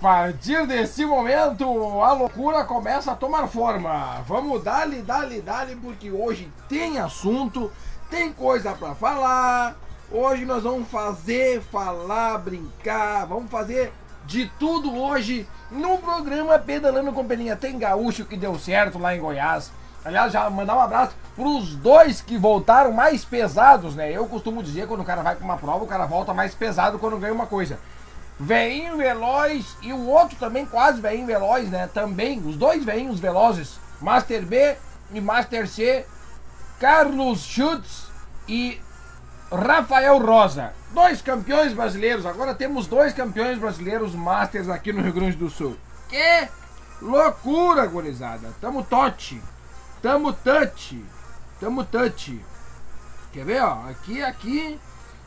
partir desse momento, a loucura começa a tomar forma. Vamos dali, dali, dali, porque hoje tem assunto, tem coisa pra falar. Hoje nós vamos fazer, falar, brincar, vamos fazer de tudo hoje no programa Pedalando com Peninha. Tem gaúcho que deu certo lá em Goiás. Aliás, já mandar um abraço pros dois que voltaram mais pesados, né? Eu costumo dizer quando o cara vai pra uma prova, o cara volta mais pesado quando ganha uma coisa. Veinho Veloz e o outro também quase Veinho Veloz, né? Também, os dois veinhos velozes, Master B e Master C, Carlos Schutz e Rafael Rosa. Dois campeões brasileiros, agora temos dois campeões brasileiros Masters aqui no Rio Grande do Sul. Que loucura, gurizada. Tamo tote, tamo touch, tamo touch. Quer ver, ó? Aqui, aqui.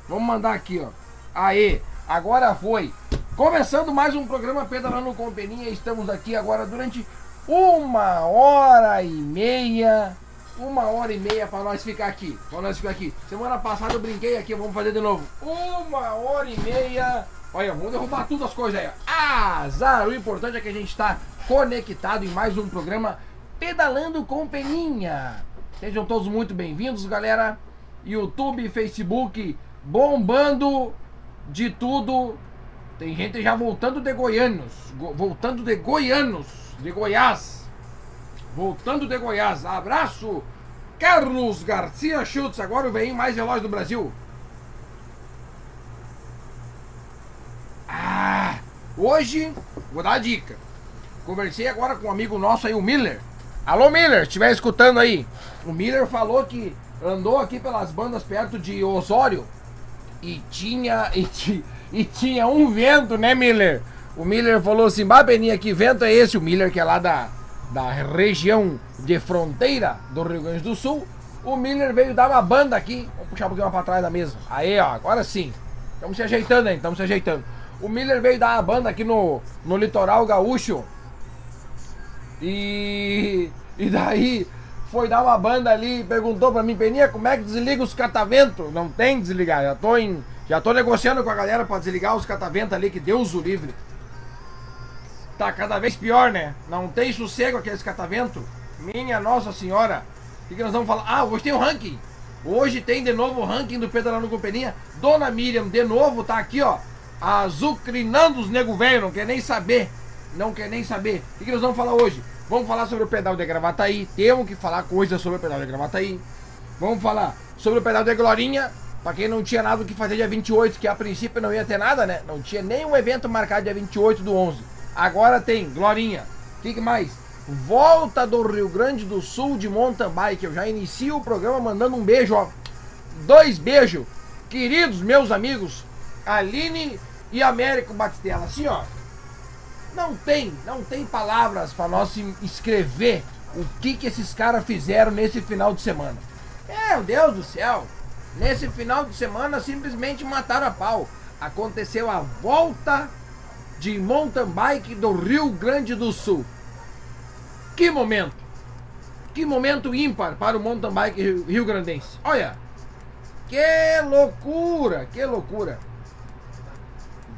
Vamos mandar aqui, ó. Aê, agora foi. Começando mais um programa Pedalando com Peninha. Estamos aqui agora durante uma hora e meia. Uma hora e meia para nós ficar aqui. Para nós ficar aqui. Semana passada eu brinquei aqui, vamos fazer de novo. Uma hora e meia. Olha, vamos derrubar todas as coisas aí. Azar! O importante é que a gente está conectado em mais um programa Pedalando com Peninha. Sejam todos muito bem-vindos, galera. YouTube, Facebook, bombando de tudo. Tem gente já voltando de Goianos, go- voltando de Goianos, de Goiás. Voltando de Goiás. Abraço, Carlos Garcia Schultz, agora o veinho mais veloz do Brasil. Ah, hoje, vou dar a dica. Conversei agora com um amigo nosso aí, o Miller. Alô, Miller, estiver escutando aí. O Miller falou que andou aqui pelas bandas perto de Osório e tinha e, ti- e tinha um vento, né, Miller? O Miller falou assim: "Bah, Beninha, que vento é esse?" O Miller que é lá da, da região de fronteira do Rio Grande do Sul. O Miller veio dar uma banda aqui. Vou puxar um pouquinho mais pra trás da mesa. Aí, ó, agora sim. Estamos se ajeitando aí, estamos se ajeitando. O Miller veio dar uma banda aqui no, no litoral gaúcho. E, e daí foi dar uma banda ali e perguntou pra mim, Peninha, como é que desliga os catavento? Não tem desligar, já tô, em, já tô negociando com a galera pra desligar os catavento ali, que Deus o livre. Tá cada vez pior, né? Não tem sossego aqueles catavento. Minha Nossa Senhora. O que, que nós vamos falar? Ah, hoje tem o ranking. Hoje tem de novo o ranking do Pedalando com Peninha. Dona Miriam, de novo, tá aqui, ó. Azucrinando os nego velho, não quer nem saber. Não quer nem saber. O que, que nós vamos falar hoje? Vamos falar sobre o pedal de Gravataí. Temos que falar coisas sobre o pedal de Gravataí. Vamos falar sobre o pedal de Glorinha. Pra quem não tinha nada o que fazer dia 28, que a princípio não ia ter nada, né? Não tinha nenhum evento marcado dia 28 do 11. Agora tem, Glorinha. O que, que mais? Volta do Rio Grande do Sul de mountain bike. Eu já inicio o programa mandando um beijo, ó. Dois beijos, queridos meus amigos, Aline e Américo Batistella. Assim, ó. Não tem, não tem palavras para nós escrever o que que esses caras fizeram nesse final de semana. Meu Deus do céu! Nesse final de semana simplesmente mataram a pau. Aconteceu a volta de mountain bike do Rio Grande do Sul. Que momento! Que momento ímpar para o mountain bike rio- rio-grandense. Olha, que loucura, que loucura.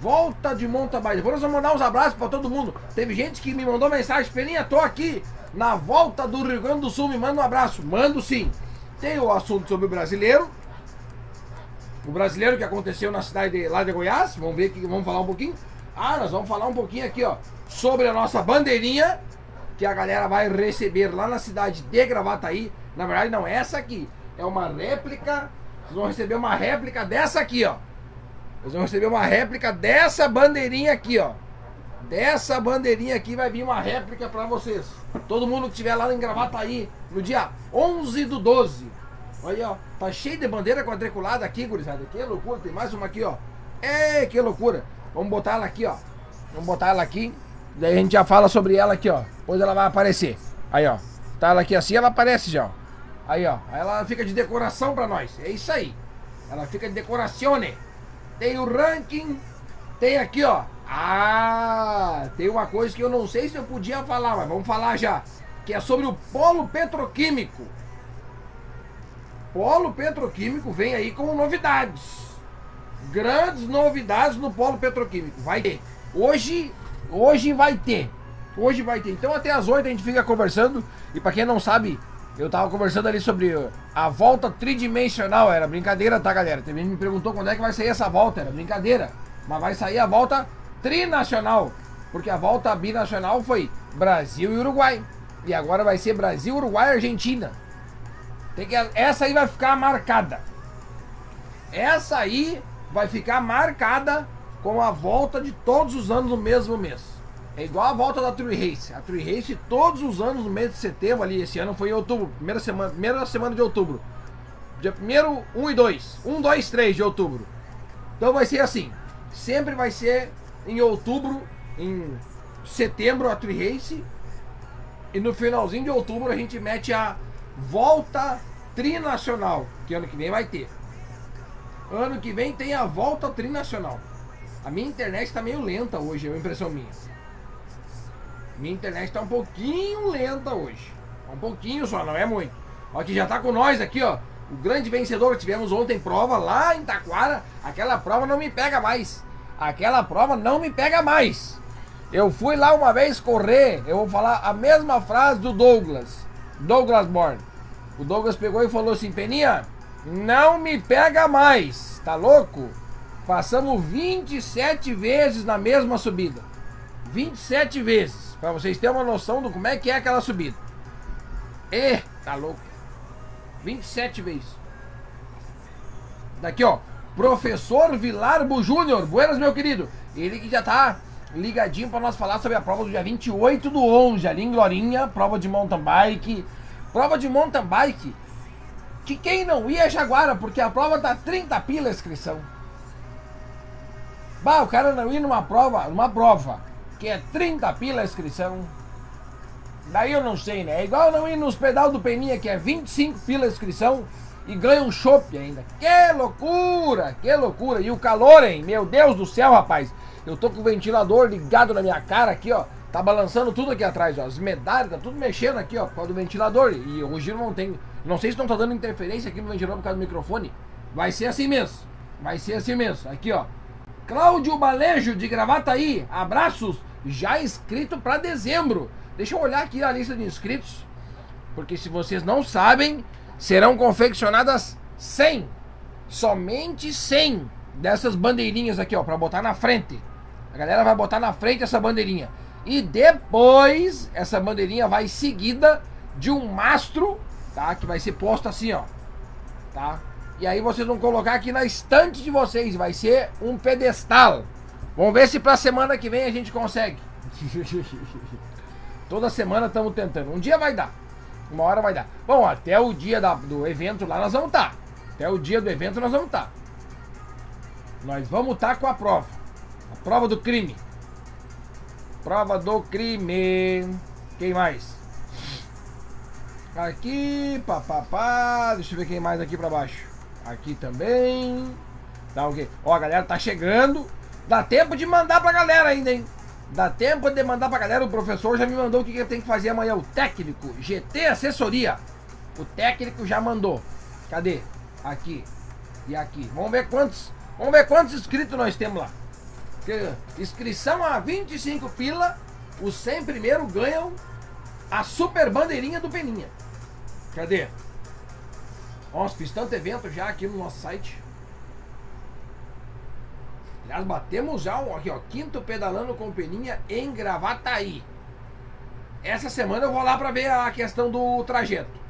Volta de mountain bike. Depois vamos mandar uns abraços para todo mundo. Teve gente que me mandou mensagem, Peninha, tô aqui na volta do Rio Grande do Sul, me manda um abraço. Mando sim. Tem o assunto sobre o brasileiro. O brasileiro que aconteceu na cidade de, lá de Goiás. Vamos ver aqui, vamos falar um pouquinho. Ah, nós vamos falar um pouquinho aqui, ó, sobre a nossa bandeirinha que a galera vai receber lá na cidade de Gravataí. Na verdade, não é essa aqui. É uma réplica. Vocês vão receber uma réplica dessa aqui, ó. Vocês vão receber uma réplica dessa bandeirinha aqui, ó. Dessa bandeirinha aqui vai vir uma réplica pra vocês. Todo mundo que estiver lá em Gravataí no dia 11 do 12. Olha, ó. Tá cheio de bandeira quadriculada aqui, gurizada. Que loucura. Tem mais uma aqui, ó. É, que loucura. Vamos botar ela aqui, ó. Vamos botar ela aqui. Daí a gente já fala sobre ela aqui, ó. Depois ela vai aparecer. Aí, ó. Tá ela aqui assim, ela aparece já, ó. Aí, ó. Aí ela fica de decoração pra nós. É isso aí. Ela fica de decorazione. Tem o ranking. Tem aqui, ó. Ah, tem uma coisa que eu não sei se eu podia falar, mas vamos falar já. Que é sobre o polo petroquímico. Polo petroquímico vem aí com novidades. Grandes novidades no polo petroquímico. Vai ter. Hoje, Hoje vai ter. Hoje vai ter. Então até as 8 a gente fica conversando. E para quem não sabe, eu tava conversando ali sobre a volta tridimensional. Era brincadeira, tá, galera? Também me perguntou quando é que vai sair essa volta. Era brincadeira. Mas vai sair a volta trinacional. Porque a volta binacional foi Brasil e Uruguai. E agora vai ser Brasil, Uruguai e Argentina. Tem que, essa aí vai ficar marcada. Essa aí vai ficar marcada com a volta de todos os anos no mesmo mês. É igual a volta da Tree Race. A Tree Race todos os anos no mês de setembro ali, esse ano foi em outubro, primeira semana, primeira semana de outubro. Dia 1 1 e 2. 1, 2, 3 de outubro. Então vai ser assim. Sempre vai ser em outubro, em setembro a Tree Race. E no finalzinho de outubro a gente mete a volta trinacional, que ano que vem vai ter. Ano que vem tem a volta trinacional. A minha internet está meio lenta hoje, é uma impressão minha. Minha internet está um pouquinho lenta hoje. Um pouquinho só, não é muito. Ó, que já está com nós aqui, ó. O grande vencedor tivemos ontem prova lá em Taquara. Aquela prova não me pega mais. Aquela prova não me pega mais. Eu fui lá uma vez correr. Eu vou falar a mesma frase do Douglas. Douglas Born. O Douglas pegou e falou assim: Peninha, não me pega mais. Tá louco? Passamos 27 vezes na mesma subida. 27 vezes. Para vocês terem uma noção do como é que é aquela subida. E, tá louco. 27 vezes. Daqui, ó. Professor Vilarbo Júnior. Buenas, meu querido. Ele que já tá ligadinho para nós falar sobre a prova do dia 28 do 11, ali em Glorinha, prova de mountain bike. Prova de mountain bike. Que quem não ia é Jaguara, porque a prova tá 30 pila a inscrição. Bah, o cara não ia numa prova, numa prova, que é 30 pila a inscrição. Daí eu não sei, né? É igual não ir nos pedal do Peninha, que é 25 pila a inscrição e ganha um chopp ainda. Que loucura, que loucura. E o calor, hein? Meu Deus do céu, rapaz. Eu tô com o ventilador ligado na minha cara aqui, ó. Tá balançando tudo aqui atrás, ó. As medalhas, tá tudo mexendo aqui, ó, por causa do ventilador. E hoje não tem. Não sei se não tá dando interferência aqui no ventilador por causa do microfone. Vai ser assim mesmo. Vai ser assim mesmo. Aqui, ó. Cláudio Balejo de Gravataí, abraços, já inscrito para dezembro. Deixa eu olhar aqui a lista de inscritos, porque se vocês não sabem, serão confeccionadas 100, somente 100 dessas bandeirinhas aqui, ó, para botar na frente. A galera vai botar na frente essa bandeirinha. E depois essa bandeirinha vai seguida de um mastro, tá? Que vai ser posto assim, ó. Tá? E aí vocês vão colocar aqui na estante de vocês. Vai ser um pedestal. Vamos ver se pra semana que vem a gente consegue. Toda semana estamos tentando. Um dia vai dar. Uma hora vai dar. Bom, até o dia da, do evento lá nós vamos estar. Tá. Até o dia do evento nós vamos estar. Tá. Nós vamos estar tá com a prova. A prova do crime. Prova do crime. Quem mais? Aqui, papapá. Deixa eu ver quem mais aqui pra baixo. Aqui também. Tá ok. Ó, a galera tá chegando. Dá tempo de mandar pra galera ainda, hein? Dá tempo de mandar pra galera. O professor já me mandou o que, que tenho que fazer amanhã. O técnico, GT Assessoria. O técnico já mandou. Cadê? Aqui. E aqui. Vamos ver quantos. Vamos ver quantos inscritos nós temos lá. Inscrição a 25 pila. Os 100 primeiro ganham a super bandeirinha do Peninha. Cadê? Nossa, fiz tanto evento já aqui no nosso site. Aliás, batemos já um, aqui, ó, quinto pedalando com peninha em Gravataí. Essa semana eu vou lá para ver a questão do trajeto.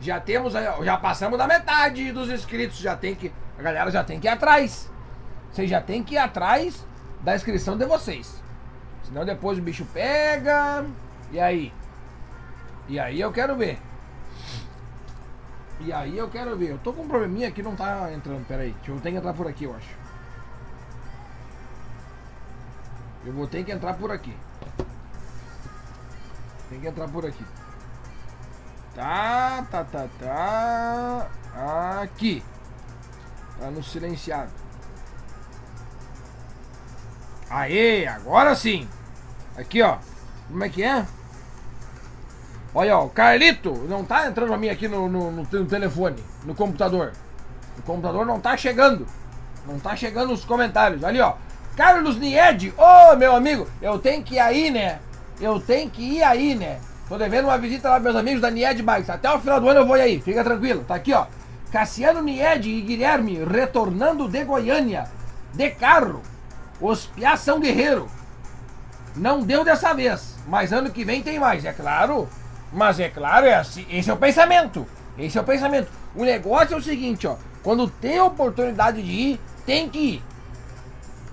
Já temos, já passamos da metade dos inscritos, já tem que, a galera já tem que ir atrás. Vocês já tem que ir atrás da inscrição de vocês. Senão depois o bicho pega. E aí? E aí eu quero ver. E aí eu quero ver. Eu tô com um probleminha aqui, não tá entrando. Pera aí. Eu tenho que entrar por aqui, eu acho. Eu vou ter que entrar por aqui. Tem que entrar por aqui. Tá, tá, tá, tá. Aqui. Tá no silenciado. Aê, agora sim. Aqui, ó. Como é que é? Olha, ó, o Carlito não tá entrando pra mim aqui no, no, no, no, telefone, no computador. O computador não tá chegando. Não tá chegando os comentários. Ali, ó. Carlos Nied, ô oh, meu amigo, eu tenho que ir aí, né? Eu tenho que ir aí, né? Tô devendo uma visita lá meus amigos da Nied Bikes. Até o final do ano eu vou aí, fica tranquilo. Tá aqui, ó. Cassiano Nied e Guilherme retornando de Goiânia, de carro. Os são guerreiro. Não deu dessa vez, mas ano que vem tem mais, é claro. Mas é claro, é assim, esse é o pensamento. Esse é o pensamento. O negócio é o seguinte, ó. Quando tem oportunidade de ir, tem que ir.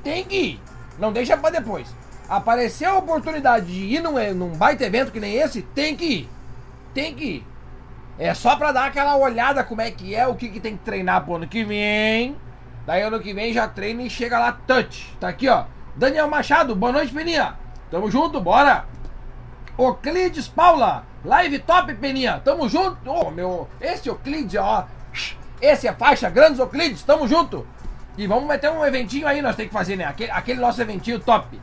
Tem que ir. Não deixa para depois. Apareceu a oportunidade de ir num, num baita evento que nem esse, tem que ir. Tem que ir. É só pra dar aquela olhada como é que é, o que, que tem que treinar pro ano que vem. Daí ano que vem já treina e chega lá touch. Tá aqui, ó. Daniel Machado, boa noite, Peninha. Tamo junto, bora. Oclides Paula, live top, Peninha. Tamo junto. Ô, oh, meu, esse Oclides, ó. Esse é faixa, grandes Oclides, tamo junto. E vamos meter um eventinho aí, nós temos que fazer, né? Aquele, aquele nosso eventinho top.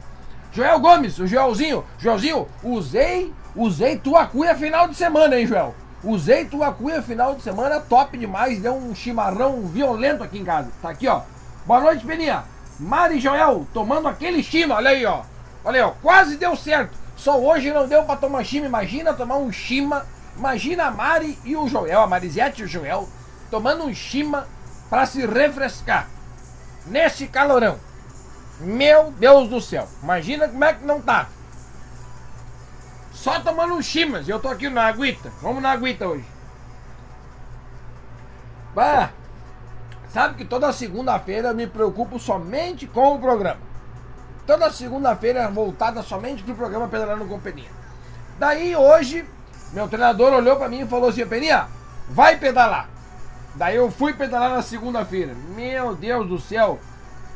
Joel Gomes, o Joelzinho. Joelzinho, usei, usei tua cuia final de semana, hein, Joel? Usei tua cuia final de semana, top demais. Deu um chimarrão violento aqui em casa. Tá aqui, ó. Boa noite, Peninha. Mari Joel, tomando aquele chima, olha aí, ó. Olha aí, ó. Quase deu certo. Só hoje não deu pra tomar chima. Imagina tomar um chima. Imagina a Mari e o Joel, a Marisete e o Joel, tomando um chima pra se refrescar. Nesse calorão. Meu Deus do céu. Imagina como é que não tá. Só tomando um chimas. Eu tô aqui na aguita. Vamos na aguita hoje. Bah, sabe que toda segunda-feira eu me preocupo somente com o programa. Toda segunda-feira é voltada somente pro programa Pedalando com Peninha. Daí hoje, meu treinador olhou para mim e falou assim: Peninha, vai pedalar. Daí eu fui pedalar na segunda-feira. Meu Deus do céu,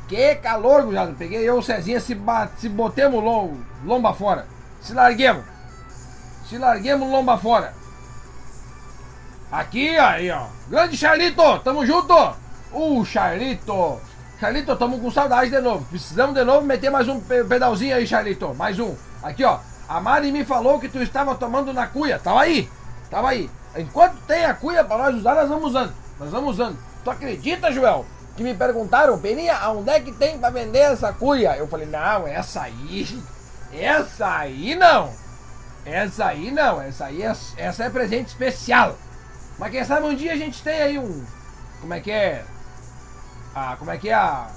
que calor, gujado. Peguei eu, o Cezinha, se, se botemos lom, lomba fora. Se larguemos. Se larguemos lomba fora. Aqui, aí, ó. Grande Charlito, tamo junto. Uh, Charlito. Charlito, tamo com saudade de novo. Precisamos de novo meter mais um pedalzinho aí, Charlito. Mais um. Aqui, ó. A Mari me falou que tu estava tomando na cuia. Tava aí. Tava aí. Enquanto tem a cuia para nós usar, nós vamos usando. Nós vamos usando. Tu acredita, Joel? Que me perguntaram, Peninha, aonde é que tem para vender essa cuia? Eu falei, não, essa aí. Essa aí não. Essa aí não, essa aí é, essa é presente especial. Mas quem sabe um dia a gente tem aí um. Como é que é? Ah, como é que é a.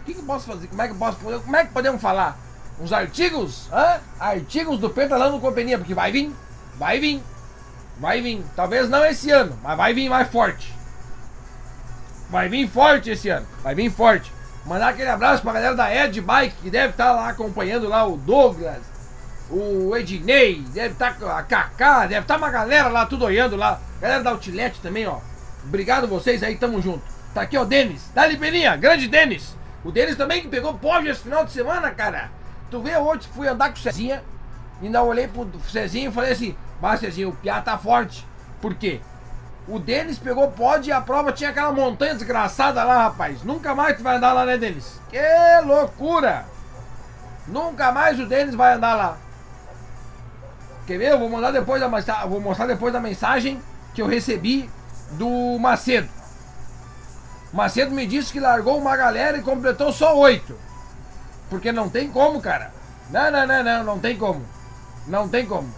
O que, que eu posso fazer? Como é que posso. Como é que podemos falar? Uns artigos? Hã? Artigos do Pentalando Companhia, porque vai vir. Vai vir. Vai vir. Talvez não esse ano, mas vai vir mais forte. Vai vir forte esse ano. Vai vir forte. Mandar aquele abraço pra galera da Ed Bike, que deve estar lá acompanhando lá o Douglas, o Ednei, deve estar tá, a Kaká, deve estar tá uma galera lá tudo olhando lá. Galera da Outlet também, ó. Obrigado vocês aí, tamo junto. Tá aqui, ó, Denis. Dali Peninha, grande Denis. O Denis também que pegou pódio esse final de semana, cara. Tu vê hoje, fui andar com o Cezinha. Ainda olhei pro Cezinho e falei assim: Mas Cezinho, o Piá tá forte. Por quê? O Denis pegou pódio e a prova tinha aquela montanha desgraçada lá, rapaz. Nunca mais tu vai andar lá, né, Denis? Que loucura! Nunca mais o Denis vai andar lá. Quer ver? Eu vou mandar depois da vou mostrar depois da mensagem que eu recebi do Macedo. Macedo me disse que largou uma galera e completou só oito. Porque não tem como, cara. Não, não, não, não, não tem como. Não tem como.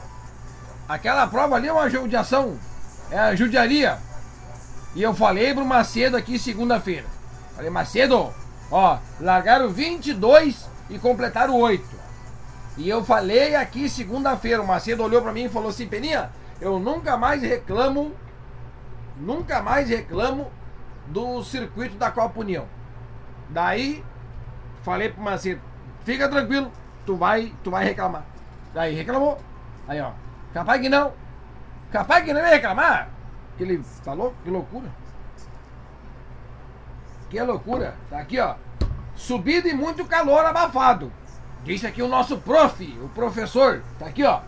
Aquela prova ali é uma judiação. É a judiaria. E eu falei pro Macedo aqui segunda-feira. Falei, Macedo, ó, largaram 22 e completaram 8. E eu falei aqui segunda-feira, o Macedo olhou para mim e falou assim: Peninha, eu nunca mais reclamo, nunca mais reclamo do circuito da Copa União. Daí, falei pro Macedo: fica tranquilo, tu vai, tu vai reclamar. Daí reclamou. Aí, ó, capaz que não. Capaz que não ia reclamar. Ele falou, que loucura. Que loucura. Tá aqui, ó. Subida e muito calor abafado. Disse aqui o nosso prof, o professor. Tá aqui, ó.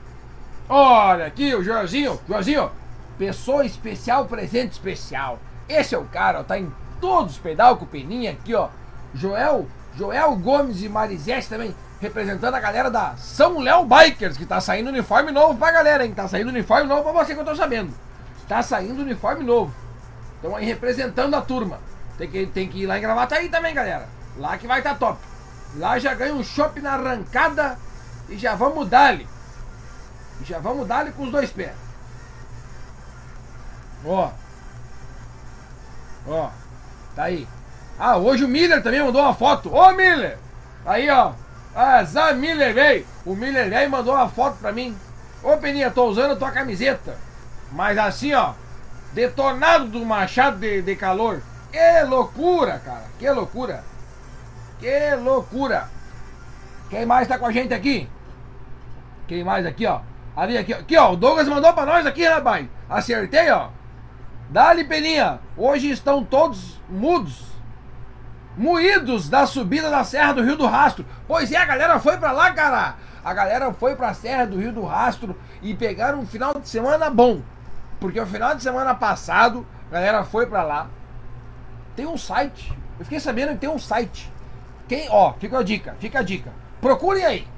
Olha aqui o Joãozinho. Joãozinho, pessoa especial, presente especial. Esse é o cara, ó, tá em todos os pedal com Peninha aqui, ó. Joel, Joel Gomes e Marisete também, representando a galera da São Léo Bikers, que tá saindo uniforme novo pra galera, hein? Tá saindo uniforme novo pra você que eu tô sabendo. Tá saindo uniforme novo. Estão aí representando a turma. Tem que, tem que ir lá em Gravataí também, galera. Lá que vai estar tá top. Lá já ganha um chopp na arrancada e já vamos dar-lhe. Já vamos dar-lhe com os dois pés. Ó. Ó. Tá aí. Ah, hoje o Miller também mandou uma foto. Ô Miller! Aí, ó. Zé Miller veio. O Miller e mandou uma foto pra mim. Ô Peninha, tô usando a tua camiseta. Mas assim, ó. Detonado do machado de, de calor. Que loucura, cara. Que loucura. Que loucura. Quem mais tá com a gente aqui? Quem mais aqui, ó? Ali, aqui, ó. Aqui, ó. O Douglas mandou pra nós aqui, rapaz. Acertei, ó. Dali, Peninha. Hoje estão todos mudos. Moídos da subida da Serra do Rio do Rastro. Pois é, a galera foi pra lá, cara. A galera foi pra Serra do Rio do Rastro e pegaram um final de semana bom. Porque o final de semana passado, a galera foi pra lá. Tem um site. Eu fiquei sabendo que tem um site. Quem, ó, fica a dica, fica a dica. Procurem aí.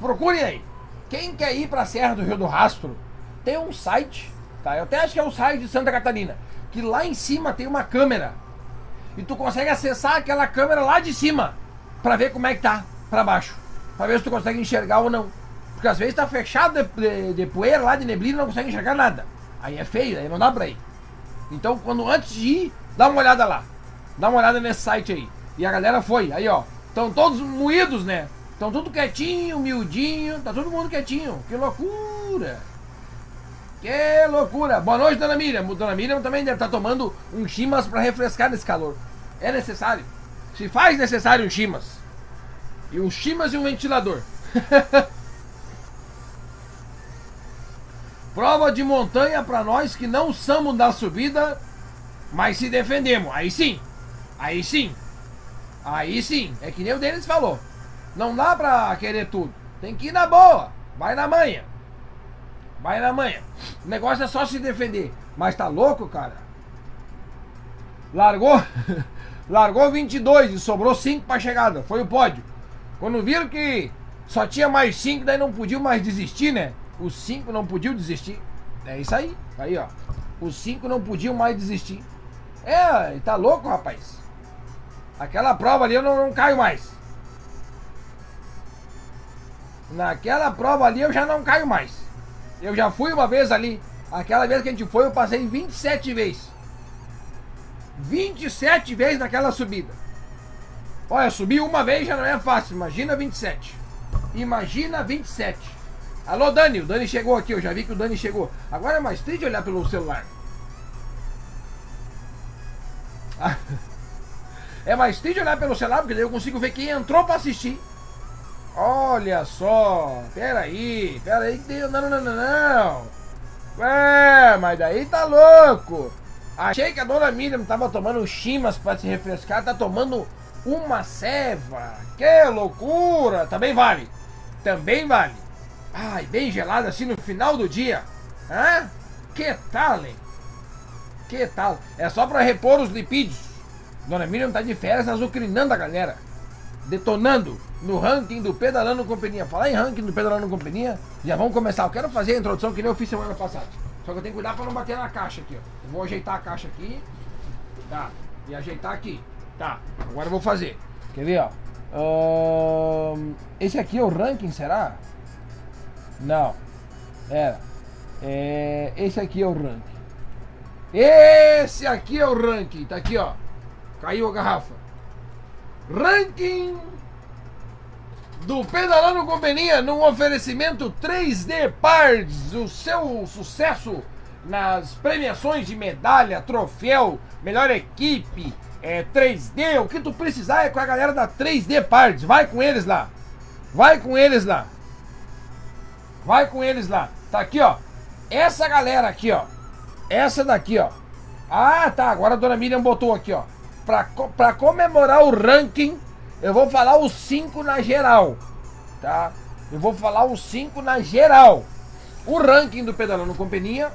Procurem aí. Quem quer ir pra Serra do Rio do Rastro, tem um site, tá? Eu até acho que é o site de Santa Catarina, que lá em cima tem uma câmera. E tu consegue acessar aquela câmera lá de cima para ver como é que tá para baixo. Pra ver se tu consegue enxergar ou não. Porque às vezes tá fechado de, de, de poeira lá, de neblina, não consegue enxergar nada. Aí é feio, aí não dá pra ir. Então, quando antes de ir, dá uma olhada lá. Dá uma olhada nesse site aí. E a galera foi. Aí, ó. Estão todos moídos, né? Estão tudo quietinho, miudinho. Tá todo mundo quietinho. Que loucura. Que loucura. Boa noite, dona Miriam. Dona Miriam também deve estar tá tomando um chimas para refrescar nesse calor. É necessário. Se faz necessário um chimas. E um chimas e um ventilador. Prova de montanha para nós que não somos da subida, mas se defendemos. Aí sim. Aí sim. Aí sim. É que nem o deles falou. Não dá pra querer tudo. Tem que ir na boa. Vai na manha. Vai na manha. O negócio é só se defender. Mas tá louco, cara? Largou. Largou 22 e sobrou 5 pra chegada. Foi o pódio. Quando viram que só tinha mais 5, daí não podiam mais desistir, né? Os 5 não podiam desistir. É isso aí. Aí, ó. Os 5 não podiam mais desistir. É, tá louco, rapaz. Aquela prova ali eu não, não caio mais. Naquela prova ali eu já não caio mais. Eu já fui uma vez ali. Aquela vez que a gente foi, eu passei 27 vezes. 27 vezes naquela subida. Olha, subir uma vez já não é fácil. Imagina 27. Imagina 27. Alô, Dani. O Dani chegou aqui. Eu já vi que o Dani chegou. Agora é mais triste olhar pelo celular. É mais triste olhar pelo celular, porque daí eu consigo ver quem entrou pra assistir. Olha só, peraí, peraí que Não, não, não, não, não. Ué, mas daí tá louco. Achei que a dona Miriam tava tomando chimas para se refrescar, tá tomando uma ceva. Que loucura! Também vale. Também vale. Ai, bem gelada assim no final do dia. Hã? Que tal, hein? Que tal? É só para repor os lipídios. Dona Miriam tá de férias azucrinando a galera detonando no ranking do Pedalando Companhia. Falar em ranking do Pedalando Companhia, já vamos começar. Eu quero fazer a introdução que nem eu fiz semana passada. Só que eu tenho que cuidar para não bater na caixa aqui, ó. Eu vou ajeitar a caixa aqui. Tá. E ajeitar aqui. Tá. Agora eu vou fazer. Quer ver, ó? Um, esse aqui é o ranking, será? Não. Era. É, esse aqui é o ranking. Esse aqui é o ranking. Tá aqui, ó. Caiu a garrafa. Ranking do Pedalando com Beninha num oferecimento 3D Parts, o seu sucesso nas premiações de medalha, troféu, melhor equipe, é 3D, o que tu precisar é com a galera da 3D Parts, vai com eles lá. Vai com eles lá. Vai com eles lá. Tá aqui, ó. Essa galera aqui, ó. Essa daqui, ó. Ah, tá. Agora a dona Miriam botou aqui, ó para comemorar o ranking, eu vou falar os cinco na geral, tá? Eu vou falar os cinco na geral. O ranking do Pedalando Companhia,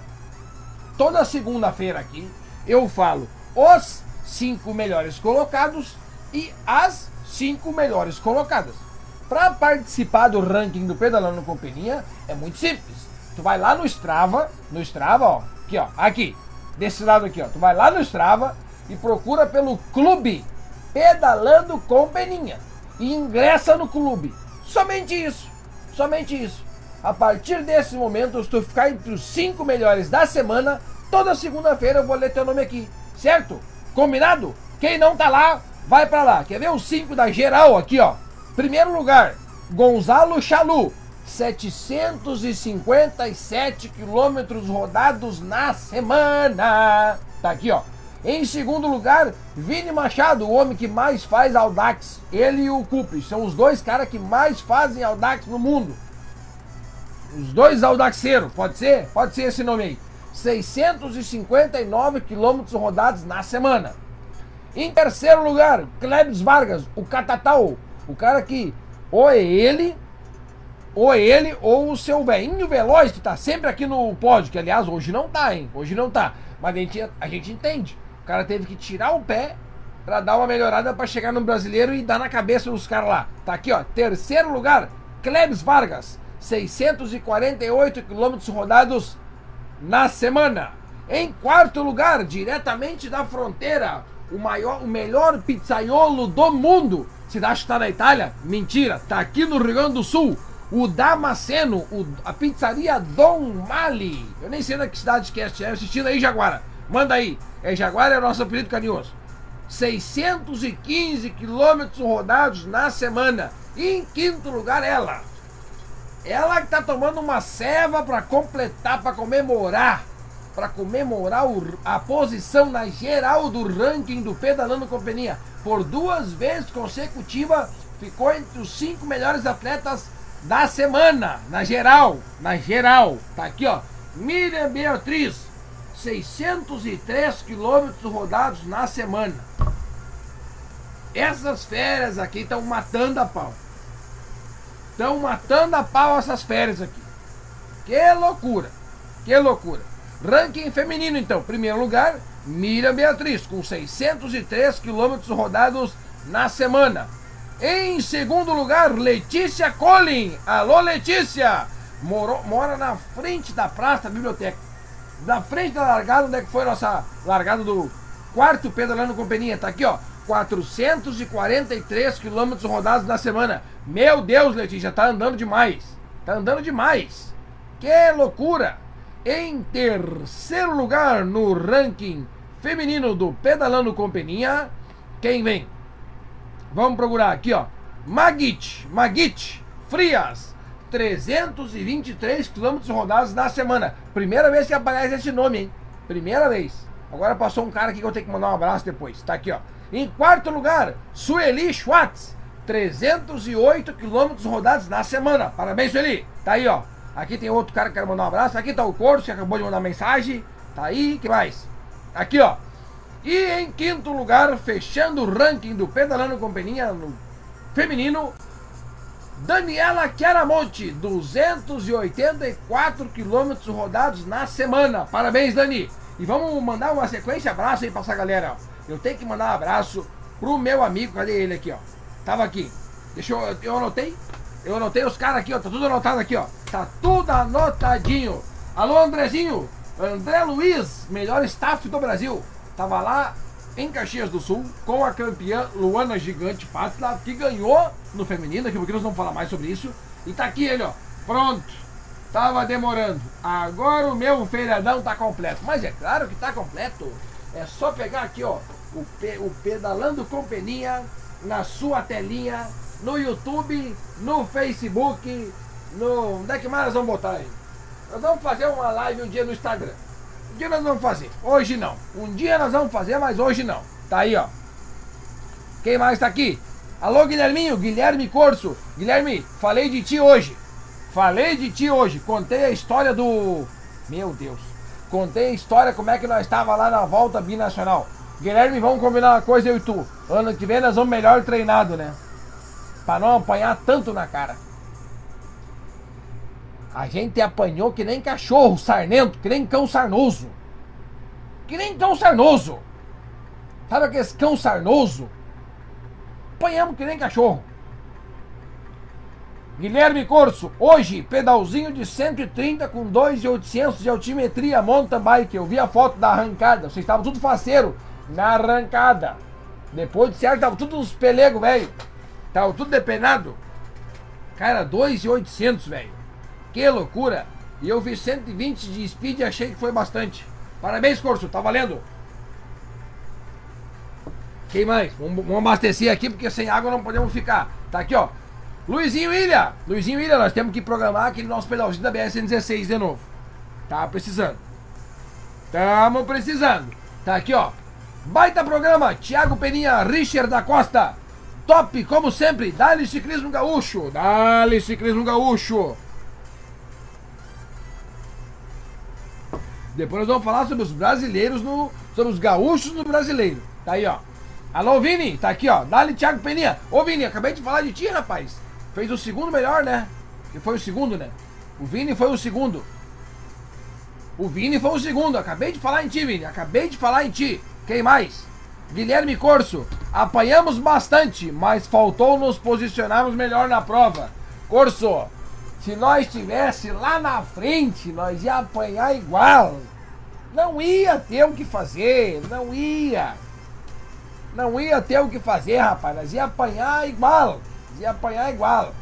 toda segunda-feira aqui, eu falo os cinco melhores colocados e as cinco melhores colocadas. Para participar do ranking do Pedalando Companhia, é muito simples. Tu vai lá no Strava, no Strava, ó, aqui, ó, aqui, desse lado aqui, ó. Tu vai lá no Strava, e procura pelo clube Pedalando com Peninha. E ingressa no clube. Somente isso. Somente isso. A partir desse momento, se tu ficar entre os cinco melhores da semana, toda segunda-feira eu vou ler teu nome aqui. Certo? Combinado? Quem não tá lá, vai para lá. Quer ver os cinco da geral aqui, ó? Primeiro lugar, Gonzalo Chalu, 757 quilômetros rodados na semana. Tá aqui, ó. Em segundo lugar, Vini Machado, o homem que mais faz Audax. Ele e o Cupri são os dois caras que mais fazem Audax no mundo. Os dois Audaxeiros, pode ser? Pode ser esse nome aí. 659 quilômetros rodados na semana. Em terceiro lugar, Klebs Vargas, o Catatal, o cara que ou é ele, ou é ele, ou o seu velhinho veloz que tá sempre aqui no pódio, que aliás hoje não tá, hein? Hoje não tá. Mas a gente, a gente entende. Cara teve que tirar o pé para dar uma melhorada para chegar no brasileiro e dar na cabeça dos caras lá. Tá aqui, ó. Terceiro lugar, Klebs Vargas, 648 quilômetros rodados na semana. Em quarto lugar, diretamente da fronteira, o maior, o melhor pizzaiolo do mundo. Você acha que está na Itália? Mentira, tá aqui no Rio Grande do Sul. O Damasceno, o, a pizzaria Dom Mali. Eu nem sei na que cidade que é, estiver assistindo aí, Jaguara. Manda aí. É Jaguara é nosso apelido carinhoso. 615 quilômetros rodados na semana. E em quinto lugar, ela. Ela que tá tomando uma ceva para completar, para comemorar para comemorar o, a posição na geral do ranking do Pedalando Companhia. Por duas vezes consecutivas, ficou entre os cinco melhores atletas da semana, na geral. Na geral. Tá aqui, ó. Miriam Beatriz, 603 quilômetros rodados na semana. Essas férias aqui estão matando a pau. Estão matando a pau essas férias aqui. Que loucura. Que loucura. Ranking feminino, então. Primeiro lugar, Miriam Beatriz, com 603 quilômetros rodados na semana. Em segundo lugar, Letícia Collin. Alô, Letícia! Moro, mora na frente da praça da biblioteca. Na frente da largada, onde é que foi a nossa largada do quarto pedalando companhia? Tá aqui, ó. 443 quilômetros rodados na semana. Meu Deus, Letícia, tá andando demais. Tá andando demais. Que loucura! Em terceiro lugar no ranking feminino do Pedalando com Peninha, quem vem? Vamos procurar aqui, ó. Magit, Magit Frias, 323 quilômetros rodados na semana. Primeira vez que aparece esse nome, hein? Primeira vez. Agora passou um cara aqui que eu tenho que mandar um abraço depois. Tá aqui, ó. Em quarto lugar, Sueli Schwartz, 308 quilômetros rodados na semana. Parabéns, Sueli. Tá aí, ó. Aqui tem outro cara que quer mandar um abraço. Aqui tá o Corso, que acabou de mandar mensagem. Tá aí, que mais? Aqui, ó. E em quinto lugar, fechando o ranking do Pedalando Companhia no feminino, Daniela Chiaramonte, 284 quilômetros rodados na semana. Parabéns, Dani. E vamos mandar uma sequência abraço aí pra essa galera. Eu tenho que mandar um abraço pro meu amigo, cadê ele aqui, ó? Tava aqui. Deixa eu, eu anotei. Eu anotei os caras aqui, ó. Tá tudo anotado aqui, ó. Tá tudo anotadinho. Alô, Andrezinho. André Luiz, melhor staff do Brasil. Tava lá em Caxias do Sul com a campeã Luana Gigante Pátila, que ganhou no feminino, aqui porque nós vamos falar mais sobre isso. E tá aqui ele, ó. Pronto. Tava demorando. Agora o meu feiradão tá completo. Mas é claro que tá completo. É só pegar aqui, ó, o, pe o Pedalando com Peninha na sua telinha no YouTube, no Facebook, no. Onde é que mais nós vamos botar aí? Nós vamos fazer uma live um dia no Instagram. Dia nós vamos fazer. Hoje não. Um dia nós vamos fazer, mas hoje não. Tá aí, ó. Quem mais tá aqui? Alô, Guilherminho, Guilherme Corso. Guilherme, falei de ti hoje. Falei de ti hoje. Contei a história do. Meu Deus. Contei a história como é que nós estava lá na volta binacional. Guilherme, vamos combinar uma coisa eu e tu. Ano que vem nós vamos melhor treinado, né? Para não apanhar tanto na cara. A gente apanhou que nem cachorro sarnento, que nem cão sarnoso. Que nem cão sarnoso. Sabe aquele cão sarnoso? Apanhamos que nem cachorro. Guilherme Corso, hoje, pedalzinho de 130 com 2,800 de altimetria mountain bike. Eu vi a foto da arrancada. Vocês estavam tudo faceiro na arrancada. Depois de certo, tava tudo uns pelegos, velho. Tava tudo depenado. Cara, 2,800, velho. Que loucura. E eu fiz 120 de speed e achei que foi bastante. Parabéns, Corso, tá valendo. Quem mais? Vamos, vamos abastecer aqui porque sem água não podemos ficar. Tá aqui, ó. Luizinho Ilha. Luizinho Ilha, nós temos que programar aquele nosso pedalzinho da BS-116 de novo. Tá precisando. Tamo precisando. Tá aqui, ó. Baita programa. Thiago Peninha, Richard da Costa. Top, como sempre. Dá-lhe ciclismo gaúcho. Dá-lhe ciclismo gaúcho. Depois nós vamos falar sobre os brasileiros no. Sobre os gaúchos no brasileiro. Tá aí, ó. Alô, Vini, tá aqui, ó. Dali, Thiago Peninha. Ô, Vini, acabei de falar de ti, rapaz. Fez o segundo melhor, né? Que foi o segundo, né? O Vini foi o segundo. O Vini foi o segundo. Acabei de falar em ti, Vini. Acabei de falar em ti. Quem mais? Guilherme Corso. Apanhamos bastante, mas faltou nos posicionarmos melhor na prova. Corso, se nós tivesse lá na frente, nós ia apanhar igual. Não ia ter o que fazer, não ia. Não ia ter o que fazer, rapaz. Nós ia apanhar igual. Nós ia apanhar igual.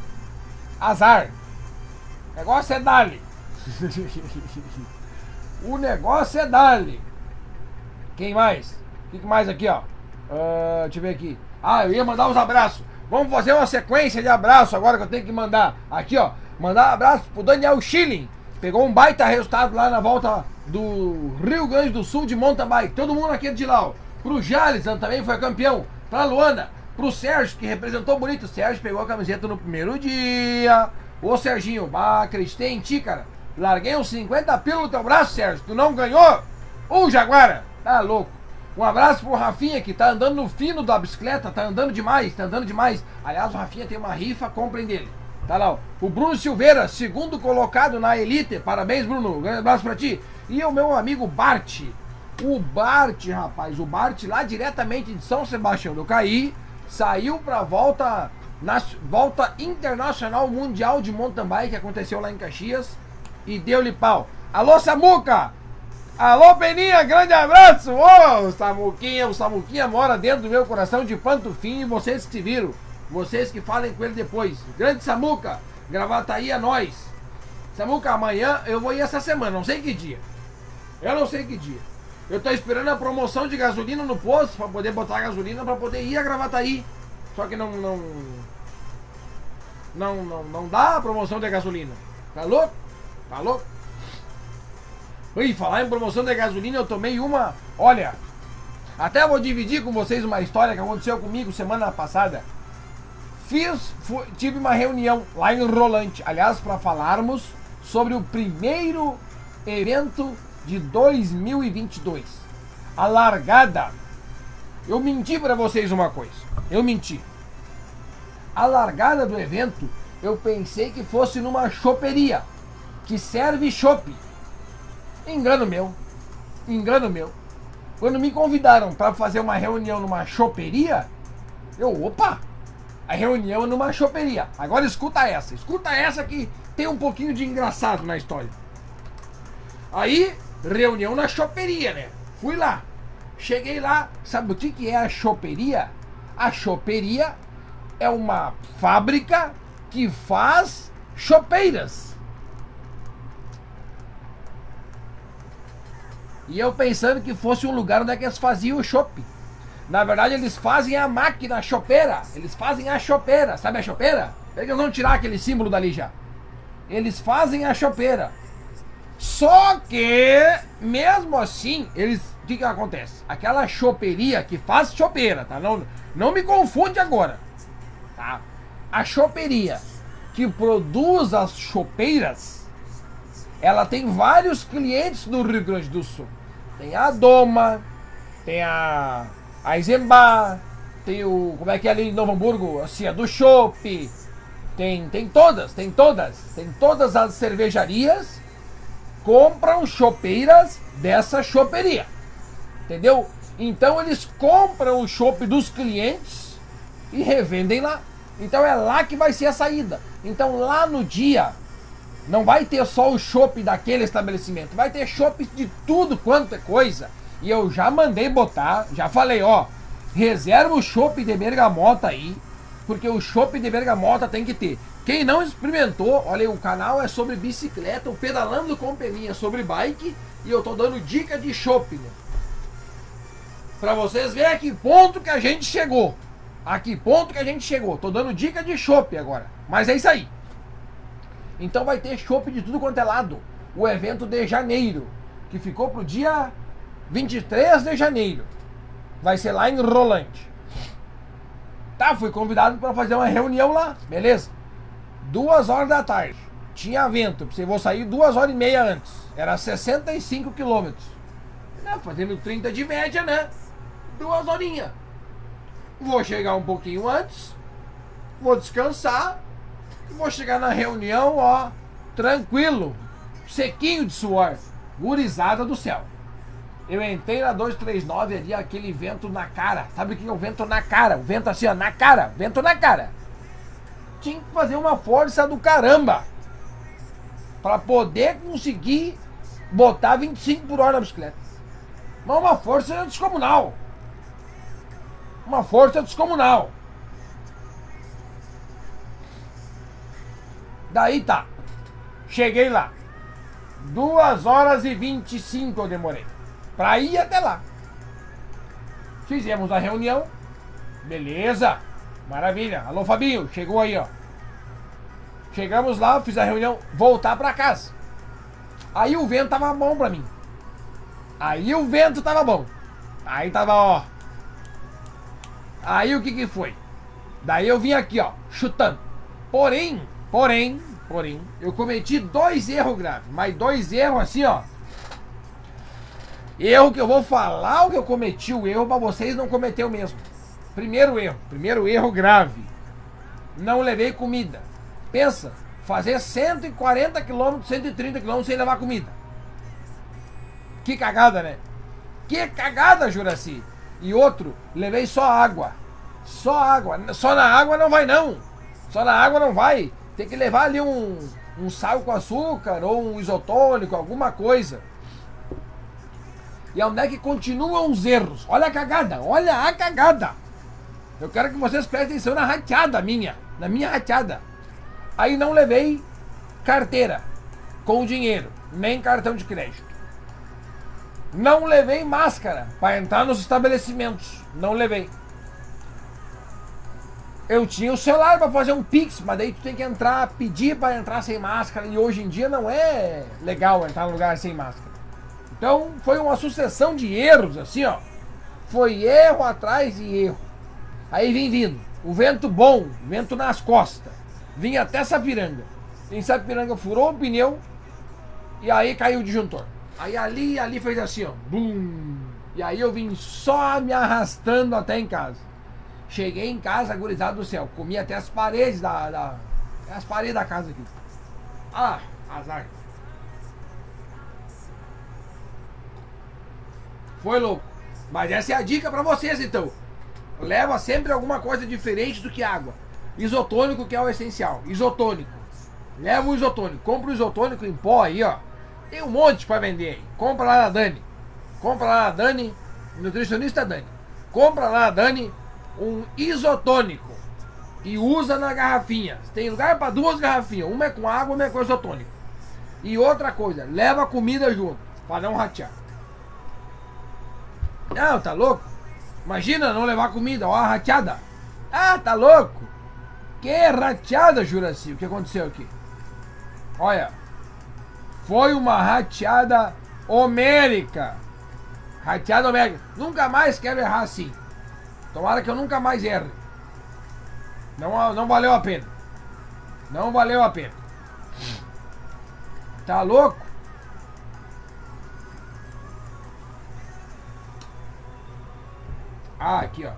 Azar. O negócio é dali. o negócio é dali. Quem mais? O que mais aqui, ó? Uh, deixa eu ver aqui. Ah, eu ia mandar os abraços. Vamos fazer uma sequência de abraços agora que eu tenho que mandar. Aqui, ó. Mandar um abraço pro Daniel Schilling. Pegou um baita resultado lá na volta do Rio Grande do Sul de mountain bike. Todo mundo aqui de lá, ó. Pro Jalisson também foi campeão. Pra Luana. Pro Sérgio, que representou bonito. O Sérgio pegou a camiseta no primeiro dia. Ô Serginho, bah, acreditei em ti, cara. Larguei uns 50 pila no teu braço, Sérgio. Tu não ganhou? Ô Jaguara, tá louco. Um abraço pro Rafinha, que tá andando no fino da bicicleta, tá andando demais, tá andando demais. Aliás, o Rafinha tem uma rifa, comprem dele. Tá lá, ó. O Bruno Silveira, segundo colocado na Elite. Parabéns, Bruno. Um grande abraço pra ti. E o meu amigo Bart. O Bart, rapaz, o Bart lá diretamente de São Sebastião do Caí, saiu pra volta, na, volta internacional mundial de mountain bike que aconteceu lá em Caxias e deu-lhe pau. Alô, Samuca! Alô, Peninha, grande abraço! Ô, Samuquinha, o Samuquinha mora dentro do meu coração de pantufinho e vocês que se viram. Vocês que falem com ele depois. Grande Samuca, aí é nós. Samuca, amanhã eu vou ir essa semana, não sei que dia. Eu não sei que dia. Eu tô esperando a promoção de gasolina no posto para poder botar gasolina para poder ir a Gravataí. Só que não não não não, não dá a promoção de gasolina. Tá louco? Tá louco? Ui, falar em promoção de gasolina, eu tomei uma. Olha, até vou dividir com vocês uma história que aconteceu comigo semana passada. Fiz, fui, tive uma reunião lá em Rolante, aliás, para falarmos sobre o primeiro evento de 2022. A largada. Eu menti para vocês uma coisa. Eu menti. A largada do evento, eu pensei que fosse numa choperia que serve chopp. Engano meu. Engano meu. Quando me convidaram para fazer uma reunião numa choperia, eu, opa, a reunião é numa choperia. Agora escuta essa, escuta essa que tem um pouquinho de engraçado na história. Aí reunião na choperia, né? Fui lá. Cheguei lá, sabe o que, que é a choperia? A choperia é uma fábrica que faz chopeiras. E eu pensando que fosse um lugar onde é que eles faziam o chopp. Na verdade, eles fazem a máquina chopeira. Eles fazem a chopeira. Sabe a chopeira? Eles vão tirar aquele símbolo dali já. Eles fazem a chopeira. Só que, mesmo assim, eles. O que, que acontece? Aquela choperia que faz chopeira, tá? Não, não me confunde agora. Tá? A choperia que produz as chopeiras, ela tem vários clientes no Rio Grande do Sul. Tem a Doma, tem a, a Eisenbar, tem o. Como é que é ali em Novo Hamburgo? A do Chopp. Tem, tem todas, tem todas. Tem todas as cervejarias compram chopeiras dessa choperia. Entendeu? Então eles compram o chopp dos clientes e revendem lá. Então é lá que vai ser a saída. Então lá no dia não vai ter só o chopp daquele estabelecimento, vai ter chopp de tudo quanto é coisa. E eu já mandei botar, já falei, ó, reserva o chopp de bergamota aí, porque o chopp de bergamota tem que ter. Quem não experimentou, olha aí, o canal é sobre bicicleta, o Pedalando com Peninha sobre bike, e eu tô dando dica de chopp, né? Pra vocês verem a que ponto que a gente chegou. A que ponto que a gente chegou. Tô dando dica de chopp agora. Mas é isso aí. Então vai ter chopp de tudo quanto é lado. O evento de janeiro, que ficou pro dia 23 de janeiro. Vai ser lá em Rolante. Tá, fui convidado para fazer uma reunião lá, beleza? Duas horas da tarde. Tinha vento, eu vou sair duas horas e meia antes. Era 65 quilômetros. Né, fazendo 30 de média, né? Duas horinhas. Vou chegar um pouquinho antes. Vou descansar. Vou chegar na reunião, ó, tranquilo, sequinho de suor, gurizada do céu. Eu entrei na 239 ali, aquele vento na cara. Sabe o que é o vento na cara? O vento assim, ó, na cara, vento na cara. Tinha que fazer uma força do caramba para poder conseguir botar 25 por hora na bicicleta. Mas uma força descomunal. Uma força descomunal. Daí tá. Cheguei lá. Duas horas e 25 eu demorei. Pra ir até lá. Fizemos a reunião. Beleza. Maravilha. Alô, Fabinho. Chegou aí, ó. Chegamos lá, fiz a reunião. Voltar pra casa. Aí o vento tava bom pra mim. Aí o vento tava bom. Aí tava, ó. Aí o que que foi? Daí eu vim aqui, ó, chutando. Porém, Porém, porém, eu cometi dois erros graves, mas dois erros assim, ó. Erro que eu vou falar o que eu cometi o erro para vocês não cometer o mesmo. Primeiro erro, primeiro erro grave. Não levei comida. Pensa, fazer 140 km, 130 km sem levar comida. Que cagada, né? Que cagada, Juraci. E outro, levei só água. Só água. Só na água não vai não. Só na água não vai. Tem que levar ali um, um sal com açúcar ou um isotônico, alguma coisa. E onde é que continuam os erros? Olha a cagada, olha a cagada. Eu quero que vocês prestem atenção na rateada minha, na minha rateada. Aí não levei carteira com dinheiro, nem cartão de crédito. Não levei máscara para entrar nos estabelecimentos. Não levei. Eu tinha o celular para fazer um pix, mas daí tu tem que entrar, pedir para entrar sem máscara e hoje em dia não é legal entrar no lugar sem máscara. Então foi uma sucessão de erros, assim ó. Foi erro atrás de erro. Aí vim vindo, o vento bom, vento nas costas. Vim até Sapiranga. Em Sapiranga furou o pneu e aí caiu o disjuntor. Aí ali, ali fez assim ó, bum. E aí eu vim só me arrastando até em casa. Cheguei em casa, gurizado do céu. Comi até as paredes da, da. As paredes da casa aqui. Ah, azar. Foi louco. Mas essa é a dica para vocês então. Leva sempre alguma coisa diferente do que água. Isotônico que é o essencial. Isotônico. Leva o isotônico. Compra o isotônico em pó aí, ó. Tem um monte para vender aí. Compra lá na Dani. Compra lá na Dani. Nutricionista Dani. Compra lá na Dani um isotônico e usa na garrafinha. Tem lugar para duas garrafinhas, uma é com água, uma é com isotônico. E outra coisa, leva comida junto, para não ratear. Não, tá louco? Imagina não levar comida, ó a rateada. Ah, tá louco? Que rateada, Juraci? O que aconteceu aqui? Olha, foi uma rateada homérica. Rateada homérica. Nunca mais quero errar assim. Tomara que eu nunca mais erre. Não, não valeu a pena. Não valeu a pena. Tá louco? Ah, aqui ó.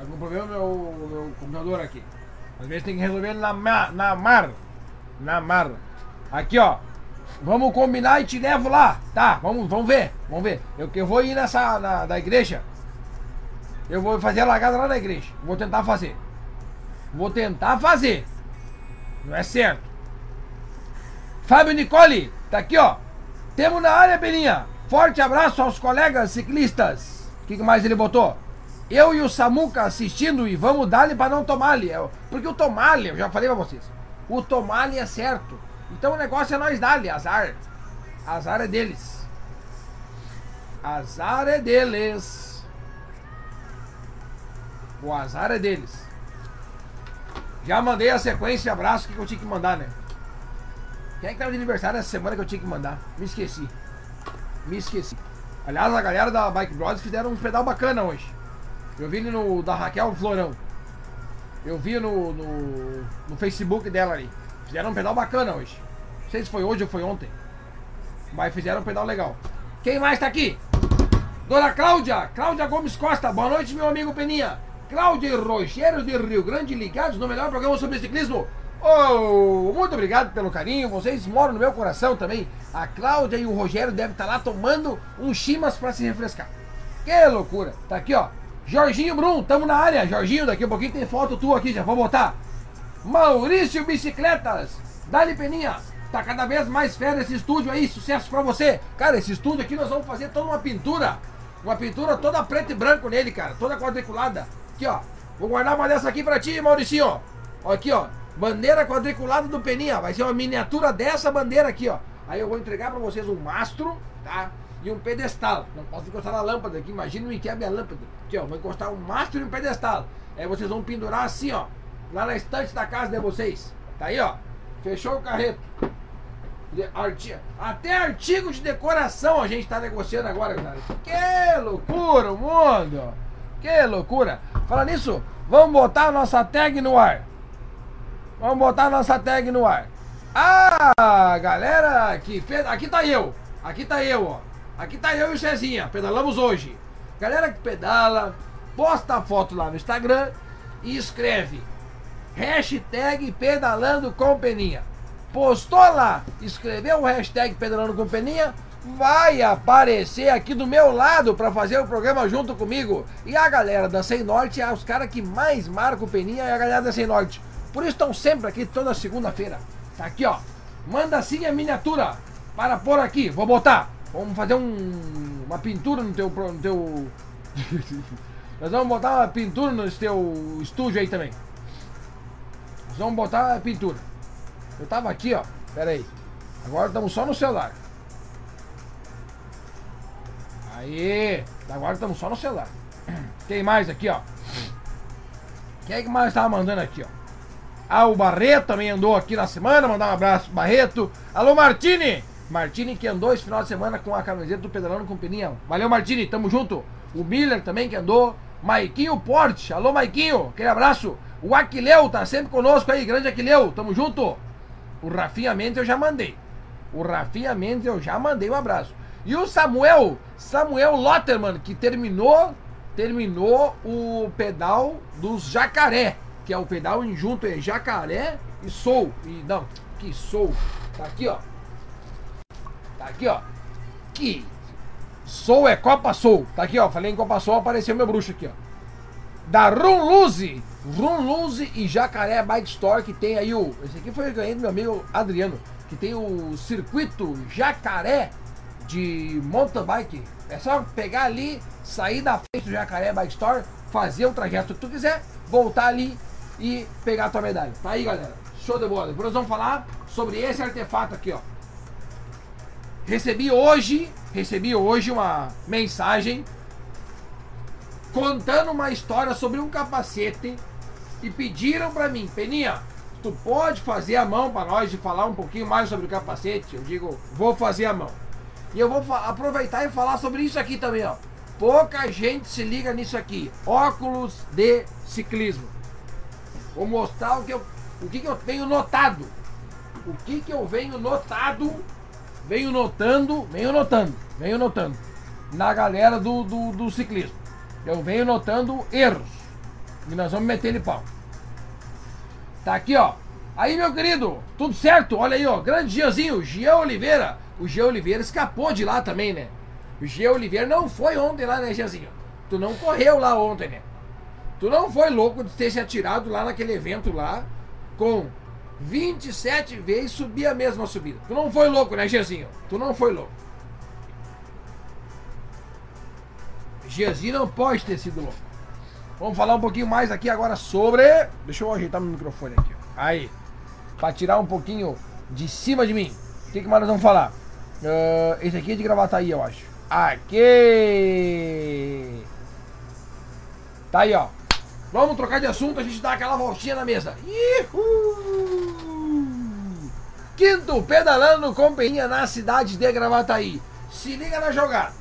Algum problema meu, meu computador aqui. Às vezes tem que resolver na, na mar. Na mar. Aqui ó. Vamos combinar e te levo lá. Tá, vamos, vamos ver. Vamos ver. Eu, eu vou ir nessa na, da igreja. Eu vou fazer a largada lá na igreja. Vou tentar fazer. Vou tentar fazer. Não é certo. Fábio Nicole, tá aqui, ó. Temos na área, Belinha. Forte abraço aos colegas ciclistas. que, que mais ele botou? Eu e o Samuca assistindo e vamos dar-lhe pra não tomar-lhe. É, porque o tomar-lhe, eu já falei pra vocês, o tomar-lhe é certo. Então o negócio é nós dar-lhe, azar. Azar é deles. Azar é deles. O azar é deles. Já mandei a sequência abraço que eu tinha que mandar, né? Quem é que tava de aniversário essa semana que eu tinha que mandar? Me esqueci. Me esqueci. Aliás, a galera da Bike Brothers fizeram um pedal bacana hoje. Eu vi no da Raquel Florão. Eu vi no, no, no Facebook dela ali. Fizeram um pedal bacana hoje. Não sei se foi hoje ou foi ontem. Mas fizeram um pedal legal. Quem mais tá aqui? Dona Cláudia, Cláudia Gomes Costa. Boa noite, meu amigo Peninha. Cláudia e Rogério de Rio Grande ligados no melhor programa sobre ciclismo. Oh, muito obrigado pelo carinho. Vocês moram no meu coração também. A Cláudia e o Rogério devem estar lá tomando um chimas para se refrescar. Que loucura. Tá aqui, ó. Jorginho Brum, tamo na área. Jorginho, daqui a pouquinho tem foto tua aqui, já vou botar. Maurício Bicicletas, Dali Peninha. Tá cada vez mais fera esse estúdio aí, sucesso pra você. Cara, esse estúdio aqui nós vamos fazer toda uma pintura. Uma pintura toda preta e branco nele, cara. Toda quadriculada. Aqui, ó. Vou guardar uma dessa aqui pra ti, Mauricinho. Aqui, ó. Bandeira quadriculada do Peninha. Vai ser uma miniatura dessa bandeira aqui, ó. Aí eu vou entregar pra vocês um mastro, tá? E um pedestal. Não posso encostar na lâmpada aqui. Imagina me quebra a lâmpada. Aqui, ó. Vou encostar um mastro e um pedestal. Aí vocês vão pendurar assim, ó. Lá na estante da casa de vocês. Tá aí, ó. Fechou o carreto. Até artigo de decoração a gente está negociando agora, galera. Que loucura o mundo! Que loucura! Fala nisso, vamos botar a nossa tag no ar. Vamos botar nossa tag no ar. Ah, galera fez. Aqui tá eu. Aqui tá eu, ó. Aqui tá eu e o Cezinha. Pedalamos hoje. Galera que pedala, posta a foto lá no Instagram e escreve hashtag pedalando com peninha postou lá, escreveu o hashtag Pedalando com Peninha, vai aparecer aqui do meu lado para fazer o programa junto comigo. E a galera da Sem Norte é os caras que mais marcam o Peninha e a galera da Sem Norte. Por isso estão sempre aqui toda segunda-feira. Tá aqui, ó. Manda sim a miniatura para pôr aqui. Vou botar. Vamos fazer um, uma pintura no teu. No teu... Nós vamos botar uma pintura no teu estúdio aí também. Nós vamos botar a pintura. Eu tava aqui, ó. Pera aí. Agora estamos só no celular. Aí. Agora estamos só no celular. Tem mais aqui, ó. Quem é que mais tava mandando aqui, ó? Ah, o Barreto também andou aqui na semana. Mandar um abraço, Barreto. Alô, Martini! Martini que andou esse final de semana com a camiseta do Pedalando com Peninha. Valeu, Martini, tamo junto. O Miller também que andou. Maiquinho Porte. Alô, Maiquinho. Aquele abraço. O Aquileu tá sempre conosco aí. Grande Aquileu. Tamo junto. O Rafinha Mendes eu já mandei. O Rafinha Mendes eu já mandei um abraço. E o Samuel, Samuel Lotterman, que terminou, terminou o pedal dos Jacaré, que é o pedal junto é Jacaré e Sou. E não, que Sou. Tá aqui, ó. Tá aqui, ó. Que Sou é Copa Sou. Tá aqui, ó. Falei em Copa Sou, apareceu meu bruxo aqui, ó. Da Rum Luzi Rum Lunze e Jacaré Bike Store, que tem aí o. Esse aqui foi ganhei do meu amigo Adriano, que tem o circuito Jacaré de mountain bike. É só pegar ali, sair da frente do Jacaré Bike Store, fazer o trajeto que tu quiser, voltar ali e pegar a tua medalha. Tá aí, galera. Show de bola. Depois nós vamos falar sobre esse artefato aqui, ó. Recebi hoje, recebi hoje uma mensagem contando uma história sobre um capacete e pediram para mim, Peninha, tu pode fazer a mão para nós e falar um pouquinho mais sobre o capacete? Eu digo, vou fazer a mão. E eu vou aproveitar e falar sobre isso aqui também, ó. Pouca gente se liga nisso aqui. Óculos de ciclismo. Vou mostrar o que eu, o que, que eu tenho notado. O que, que eu venho notado, venho notando, venho notando, venho notando na galera do, do, do ciclismo. Eu venho notando erros. E nós vamos meter ele pau. Tá aqui, ó. Aí, meu querido, tudo certo? Olha aí, ó. Grande Gianzinho, Gian Oliveira. O Gian Oliveira escapou de lá também, né? O Gian Oliveira não foi ontem lá, né, Gianzinho? Tu não correu lá ontem, né? Tu não foi louco de ter se atirado lá naquele evento lá com 27 vezes subir a mesma subida. Tu não foi louco, né, Gianzinho? Tu não foi louco. Giazi não pode ter sido louco. Vamos falar um pouquinho mais aqui agora sobre. Deixa eu ajeitar meu microfone aqui. Aí. Pra tirar um pouquinho de cima de mim. O que, que mais nós vamos falar? Uh, esse aqui é de Gravataí, eu acho. Aqui! Tá aí, ó. Vamos trocar de assunto, a gente dá aquela voltinha na mesa. Ihu! Quinto, pedalando com Peninha na cidade de Gravataí. Se liga na jogada.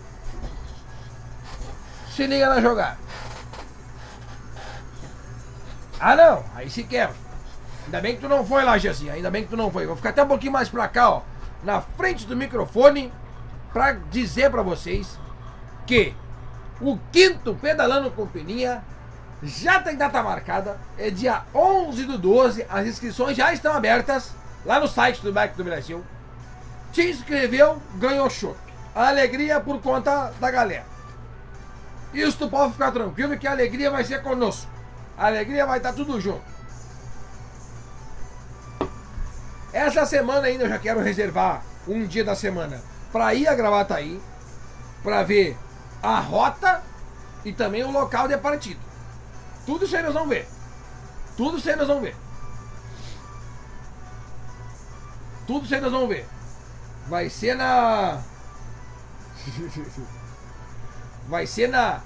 Se liga na jogada. Ah não, aí se quebra. Ainda bem que tu não foi lá, Jessinha. Ainda bem que tu não foi. Vou ficar até um pouquinho mais pra cá, ó. Na frente do microfone. Pra dizer pra vocês que o quinto Pedalando com Peninha já tem data marcada. É dia 11 do 12. As inscrições já estão abertas lá no site do Bike do Brasil. Te inscreveu, ganhou chopp. Alegria por conta da galera. Isso tu pode ficar tranquilo que a alegria vai ser conosco. A alegria vai estar tudo junto. Essa semana ainda eu já quero reservar um dia da semana para ir a Gravataí, para ver a rota e também o local de partida. Tudo isso aí nós vamos ver. Tudo isso aí nós vamos ver. Tudo isso aí nós vamos ver. Vai ser na. Vai ser na.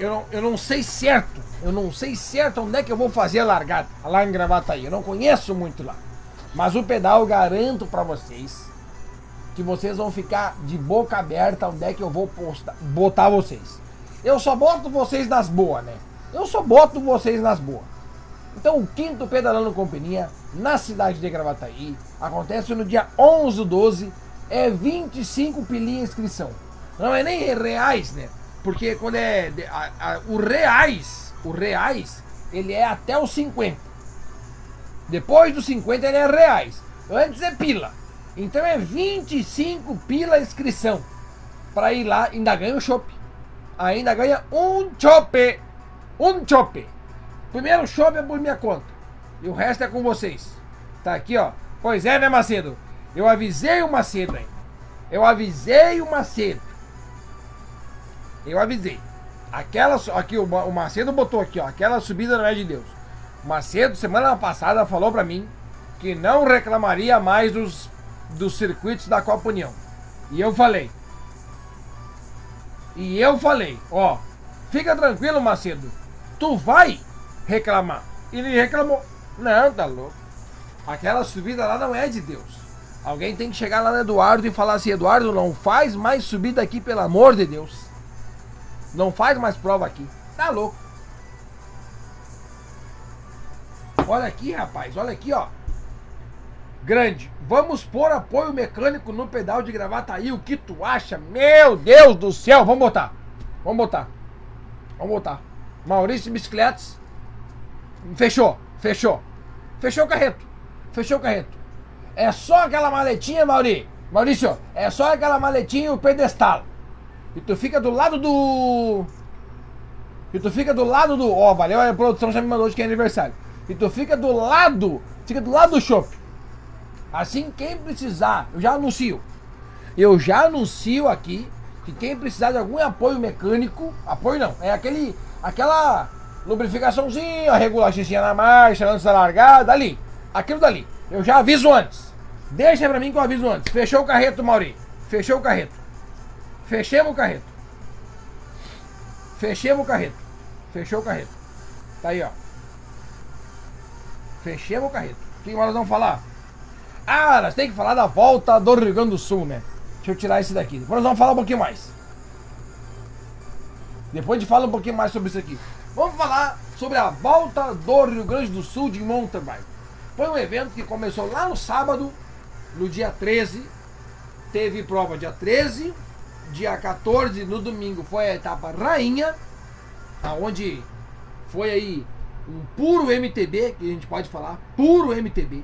Eu não, eu não sei certo. Eu não sei certo onde é que eu vou fazer a largada. Lá em Gravataí. Eu não conheço muito lá. Mas o pedal eu garanto para vocês que vocês vão ficar de boca aberta onde é que eu vou postar, botar vocês. Eu só boto vocês nas boas, né? Eu só boto vocês nas boas. Então o quinto Pedalando Companhia na cidade de Gravataí acontece no dia 11 do 12, é 25 pilinha inscrição. Não é nem reais, né? Porque quando é a, a, o reais, o reais, ele é até os 50. Depois dos 50 ele é reais. Antes é pila. Então é 25 pila inscrição. Para ir lá, ainda ganha o chopp. Ainda ganha um chopp. Um chopp. Primeiro chopp é por minha conta. E o resto é com vocês. Tá aqui, ó. Pois é, né, Macedo? Eu avisei o Macedo aí. Eu avisei o Macedo. Eu avisei. Aquela. Aqui, o, Macedo botou aqui, ó. Aquela subida não é de Deus. Macedo, semana passada, falou pra mim que não reclamaria mais dos, dos circuitos da Copa União. E eu falei. E eu falei, ó. Fica tranquilo, Macedo. Tu vai reclamar. Ele reclamou. Não, tá louco. Aquela subida lá não é de Deus. Alguém tem que chegar lá no Eduardo e falar assim: Eduardo, não faz mais subida aqui, pelo amor de Deus. Não faz mais prova aqui. Tá louco. Olha aqui, rapaz. Olha aqui, ó. Grande. Vamos pôr apoio mecânico no pedal de gravata aí. O que tu acha? Meu Deus do céu. Vamos botar. Vamos botar. Vamos botar. Maurício Bicicletas. Fechou. Fechou. Fechou o carreto. Fechou o carreto. É só aquela maletinha, Mauri. Maurício, é só aquela maletinha e o pedestal. E tu fica do lado do. E tu fica do lado do. Ó, oh, valeu, a produção já me mandou de que é aniversário. E tu fica do lado. Fica do lado do shopping. Assim, quem precisar, eu já anuncio. Eu já anuncio aqui que quem precisar de algum apoio mecânico, apoio não, é aquele, aquela lubrificaçãozinha, regulagemzinha na marcha, antes da largada, ali, aquilo dali. Eu já aviso antes. Deixa pra mim que eu aviso antes. Fechou o carreto, Mauri. Fechou o carreto. Fechemos o carreto. Fechemos o carreto. Fechou o carreto. Tá aí, ó. Fechemos o carreto. O que nós vamos falar? Ah, nós temos que falar da volta do Rio Grande do Sul, né? Deixa eu tirar esse daqui. Depois nós vamos falar um pouquinho mais. Depois a gente fala um pouquinho mais sobre isso aqui. Vamos falar sobre a volta do Rio Grande do Sul de mountain bike. Foi um evento que começou lá no sábado, no dia 13. Teve prova dia 13. Dia 14, no domingo, foi a etapa rainha. Aonde foi aí um puro MTB, que a gente pode falar, puro MTB.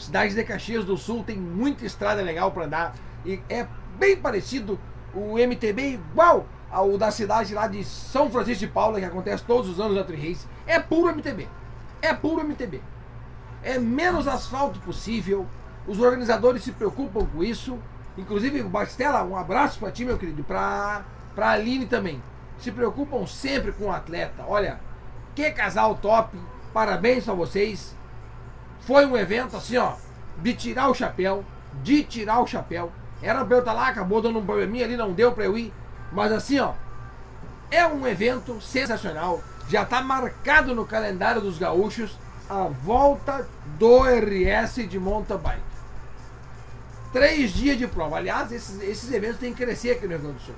Cidade de Caxias do Sul tem muita estrada legal para andar e é bem parecido o MTB igual ao da cidade lá de São Francisco de Paula, que acontece todos os anos na Tri Race. É puro MTB. É puro MTB. É menos asfalto possível. Os organizadores se preocupam com isso. Inclusive, Bastela, um abraço para ti, meu querido, para pra Aline também. Se preocupam sempre com o atleta. Olha, que casal top. Parabéns pra vocês. Foi um evento assim, ó, de tirar o chapéu, de tirar o chapéu. Era pra eu estar lá, acabou dando um probleminha ali, não deu pra eu ir. Mas assim, ó, é um evento sensacional. Já está marcado no calendário dos gaúchos a volta do RS de mountain bike. Três dias de prova. Aliás, esses, esses eventos têm que crescer aqui no Rio Grande do Sul.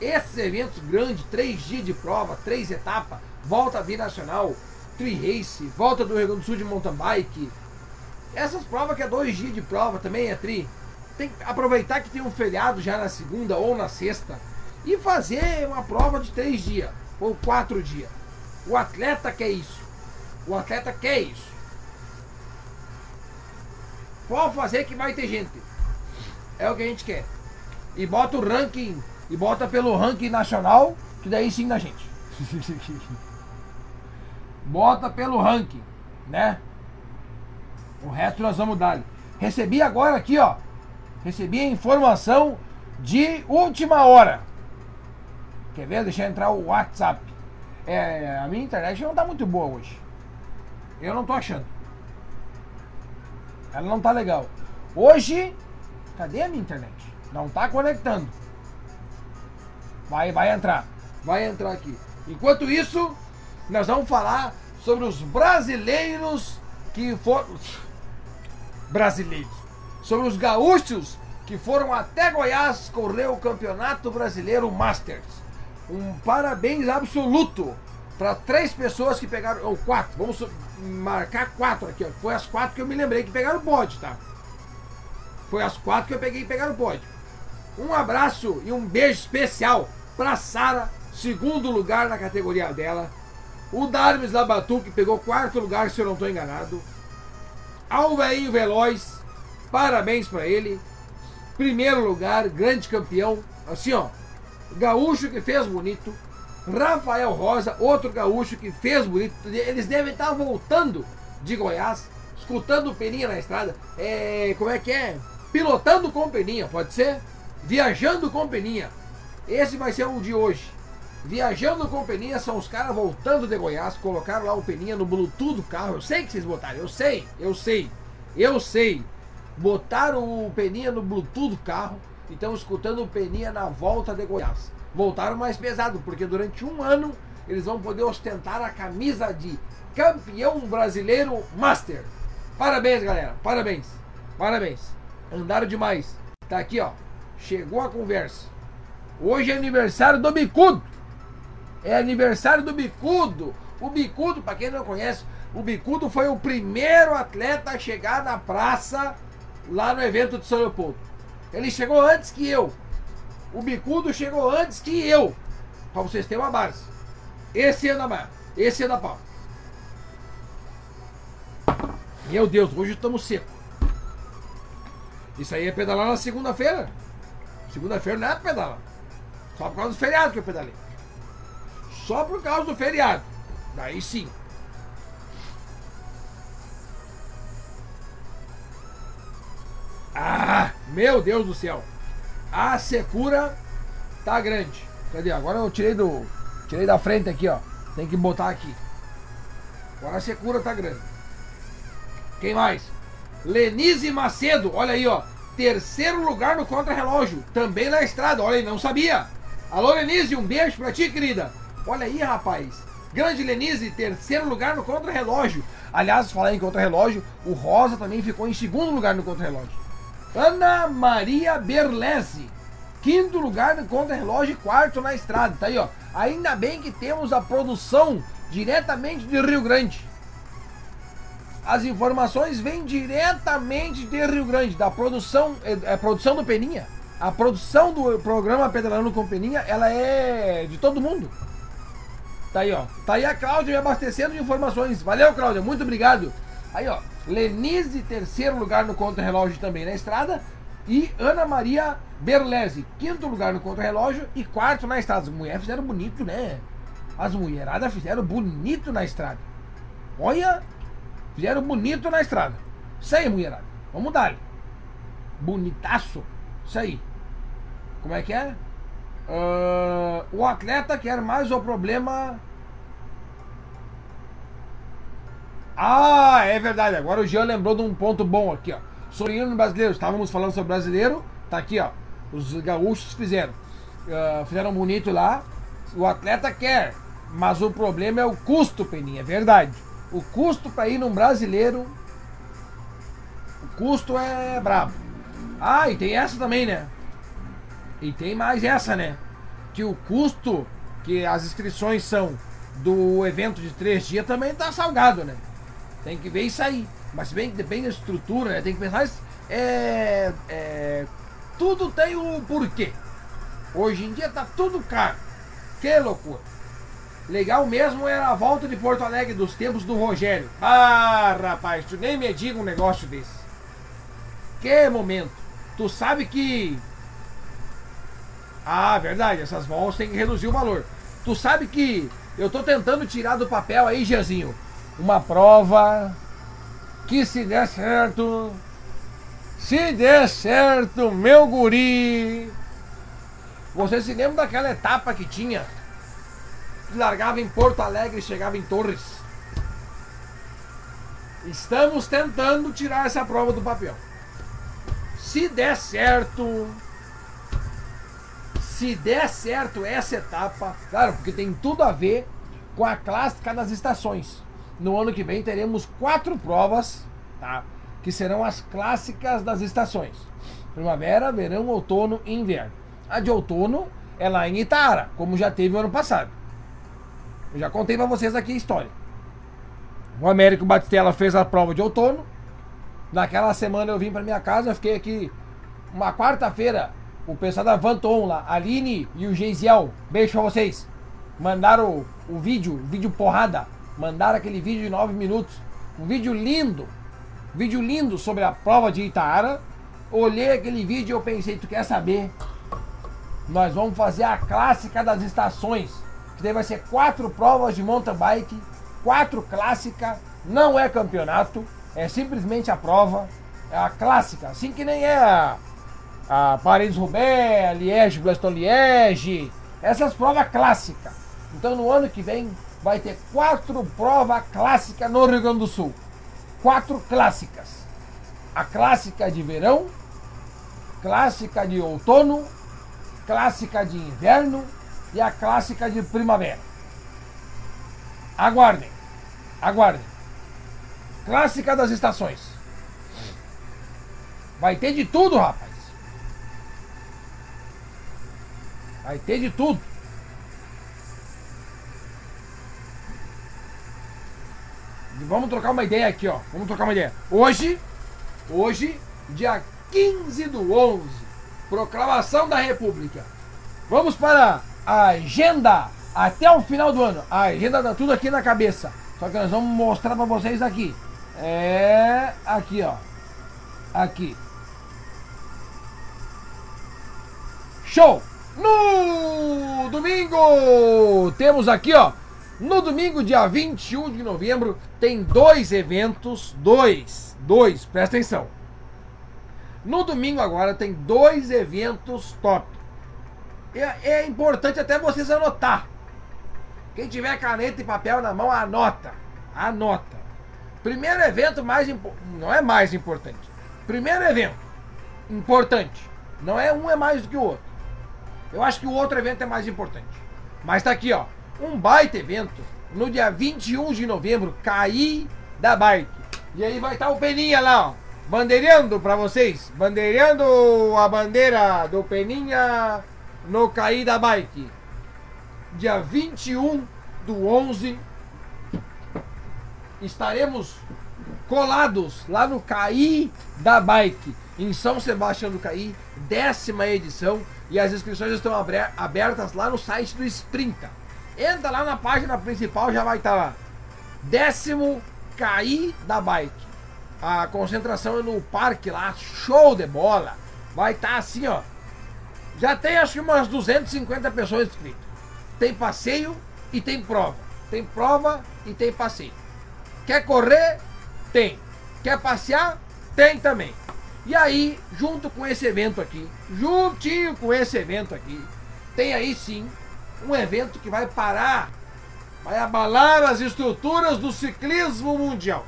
Esses eventos grandes, três dias de prova, três etapas, volta binacional, tri race, volta do Rio Grande do Sul de mountain bike. Essas provas que é dois dias de prova também é tri. Tem que aproveitar que tem um feriado já na segunda ou na sexta e fazer uma prova de três dias ou quatro dias. O atleta quer isso. O atleta quer isso. Pode fazer que vai ter gente. É o que a gente quer. E bota o ranking, e bota pelo ranking nacional, que daí sim na gente. bota pelo ranking, né? O resto nós vamos dar. Recebi agora aqui, ó. Recebi a informação de última hora. Quer ver? Deixa eu entrar o WhatsApp. É, a minha internet não tá muito boa hoje. Eu não tô achando. Ela não tá legal. Hoje, cadê a minha internet? Não tá conectando. Vai, vai entrar. Vai entrar aqui. Enquanto isso, nós vamos falar sobre os brasileiros que foram. Brasileiros. Sobre os gaúchos que foram até Goiás correr o Campeonato Brasileiro Masters um parabéns absoluto para três pessoas que pegaram, ou quatro, vamos marcar quatro aqui, ó. Foi as quatro que eu me lembrei que pegaram o pódio, tá? Foi as quatro que eu peguei e pegaram o pódio. Um abraço e um beijo especial para Sara, segundo lugar na categoria dela. O Darmes Labatu, que pegou quarto lugar, se eu não estou enganado. Alveinho Veloz, parabéns para ele. Primeiro lugar, grande campeão. Assim, ó, gaúcho que fez bonito, Rafael Rosa, outro gaúcho que fez bonito. Eles devem estar voltando de Goiás, escutando Peninha na estrada. É, como é que é? Pilotando com Peninha, pode ser? Viajando com Peninha. Esse vai ser o de hoje. Viajando com Peninha são os caras voltando de Goiás, colocaram lá o Peninha no Bluetooth do carro. Eu sei que vocês botaram, eu sei, eu sei, eu sei. Botaram o Peninha no Bluetooth do carro então escutando o Peninha na volta de Goiás. Voltaram mais pesado, porque durante um ano eles vão poder ostentar a camisa de campeão brasileiro Master. Parabéns, galera. Parabéns. Parabéns. Andaram demais. Tá aqui, ó. Chegou a conversa. Hoje é aniversário do Bicudo. É aniversário do Bicudo. O Bicudo, para quem não conhece, o Bicudo foi o primeiro atleta a chegar na praça lá no evento de São Leopoldo. Ele chegou antes que eu. O bicudo chegou antes que eu. Pra vocês terem uma base. Esse é da mar. Esse é da pau. Meu Deus, hoje estamos seco. Isso aí é pedalar na segunda-feira. Segunda-feira não é pedalar. Só por causa do feriado que eu pedalei. Só por causa do feriado. Daí sim. Ah, meu Deus do céu. A secura tá grande. Cadê? Agora eu tirei do. Tirei da frente aqui, ó. Tem que botar aqui. Agora a secura tá grande. Quem mais? Lenise Macedo, olha aí, ó. Terceiro lugar no contra-relógio. Também na estrada, olha aí, não sabia. Alô, Lenise, um beijo pra ti, querida. Olha aí, rapaz. Grande Lenise, terceiro lugar no contra-relógio. Aliás, falar em contra-relógio, o Rosa também ficou em segundo lugar no contra-relógio. Ana Maria Berlese. Quinto lugar no contra-relógio e quarto na estrada. Tá aí, ó. Ainda bem que temos a produção diretamente de Rio Grande. As informações vêm diretamente de Rio Grande, da produção, é, é produção do Peninha. A produção do programa Pedalando com Peninha, ela é de todo mundo. Tá aí, ó. Tá aí a Cláudia me abastecendo de informações. Valeu, Cláudia. Muito obrigado. Aí, ó. Lenise, terceiro lugar no contra-relógio também na estrada. E Ana Maria Berlese, quinto lugar no contra-relógio e quarto na estrada. As mulheres fizeram bonito, né? As mulheradas fizeram bonito na estrada. Olha, fizeram bonito na estrada. Isso aí, mulherada. Vamos dar. Bonitaço. Isso aí. Como é que é? Uh, o atleta quer mais o problema. Ah, é verdade. Agora o Jean lembrou de um ponto bom aqui, ó. Sobre brasileiro. Estávamos falando sobre brasileiro. Tá aqui, ó. Os gaúchos fizeram. Uh, fizeram bonito lá. O atleta quer, mas o problema é o custo, Peninha. É verdade. O custo para ir num brasileiro. O custo é brabo. Ah, e tem essa também, né? E tem mais essa, né? Que o custo que as inscrições são do evento de três dias também tá salgado, né? Tem que ver isso aí. Mas bem, depende da estrutura, né? Tem que pensar. É, é, tudo tem um porquê. Hoje em dia tá tudo caro. Que loucura. Legal mesmo era a volta de Porto Alegre dos tempos do Rogério. Ah, rapaz, tu nem me diga um negócio desse. Que momento. Tu sabe que ah, verdade, essas voltas tem que reduzir o valor. Tu sabe que eu tô tentando tirar do papel aí, Gianzinho, uma prova que se der certo, se der certo, meu guri. Você se lembra daquela etapa que tinha? Que largava em Porto Alegre e chegava em Torres. Estamos tentando tirar essa prova do papel. Se der certo, se der certo essa etapa, claro, porque tem tudo a ver com a clássica das estações. No ano que vem teremos quatro provas, tá? Que serão as clássicas das estações: primavera, verão, outono e inverno. A de outono é lá em Itara, como já teve o ano passado. Eu já contei para vocês aqui a história. O Américo Batistella fez a prova de outono. Naquela semana eu vim para minha casa, fiquei aqui uma quarta-feira o pessoal da Vanton lá, Aline e o Geisiel, beijo pra vocês. Mandaram o, o vídeo, vídeo porrada. Mandaram aquele vídeo de 9 minutos. Um vídeo lindo. Vídeo lindo sobre a prova de Itaara. Olhei aquele vídeo e eu pensei, tu quer saber? Nós vamos fazer a clássica das estações. Que daí vai ser quatro provas de mountain bike, quatro clássicas, não é campeonato, é simplesmente a prova. É a clássica, assim que nem é a a Paris-Roubaix, Liège, Bastogne-Liège, essas provas clássicas. Então no ano que vem vai ter quatro provas clássicas no Rio Grande do Sul. Quatro clássicas. A clássica de verão, clássica de outono, clássica de inverno e a clássica de primavera. Aguardem, aguardem. Clássica das estações. Vai ter de tudo, rapaz. Vai ter de tudo. E vamos trocar uma ideia aqui, ó. Vamos trocar uma ideia. Hoje, hoje, dia 15 do 11, proclamação da República. Vamos para a agenda até o final do ano. A agenda tá tudo aqui na cabeça. Só que nós vamos mostrar para vocês aqui. É aqui, ó. Aqui. Show! No domingo, temos aqui, ó. No domingo, dia 21 de novembro, tem dois eventos. Dois. Dois, presta atenção. No domingo agora tem dois eventos top. É, é importante até vocês anotar. Quem tiver caneta e papel na mão, anota. Anota. Primeiro evento mais não é mais importante. Primeiro evento importante. Não é um é mais do que o outro. Eu acho que o outro evento é mais importante. Mas tá aqui, ó. Um baita evento no dia 21 de novembro, Caí da Bike. E aí vai estar tá o Peninha lá, ó. Bandeirando pra vocês. Bandeirando a bandeira do Peninha no Caí da Bike. Dia 21 do 11. Estaremos colados lá no Caí da Bike, em São Sebastião do Caí, décima edição. E as inscrições estão abertas lá no site do Sprinta. Entra lá na página principal, já vai estar lá. Décimo cair da bike. A concentração é no parque lá, show de bola. Vai estar assim, ó. Já tem acho que umas 250 pessoas inscritas. Tem passeio e tem prova. Tem prova e tem passeio. Quer correr? Tem. Quer passear? Tem também. E aí, junto com esse evento aqui, juntinho com esse evento aqui, tem aí sim um evento que vai parar, vai abalar as estruturas do ciclismo mundial.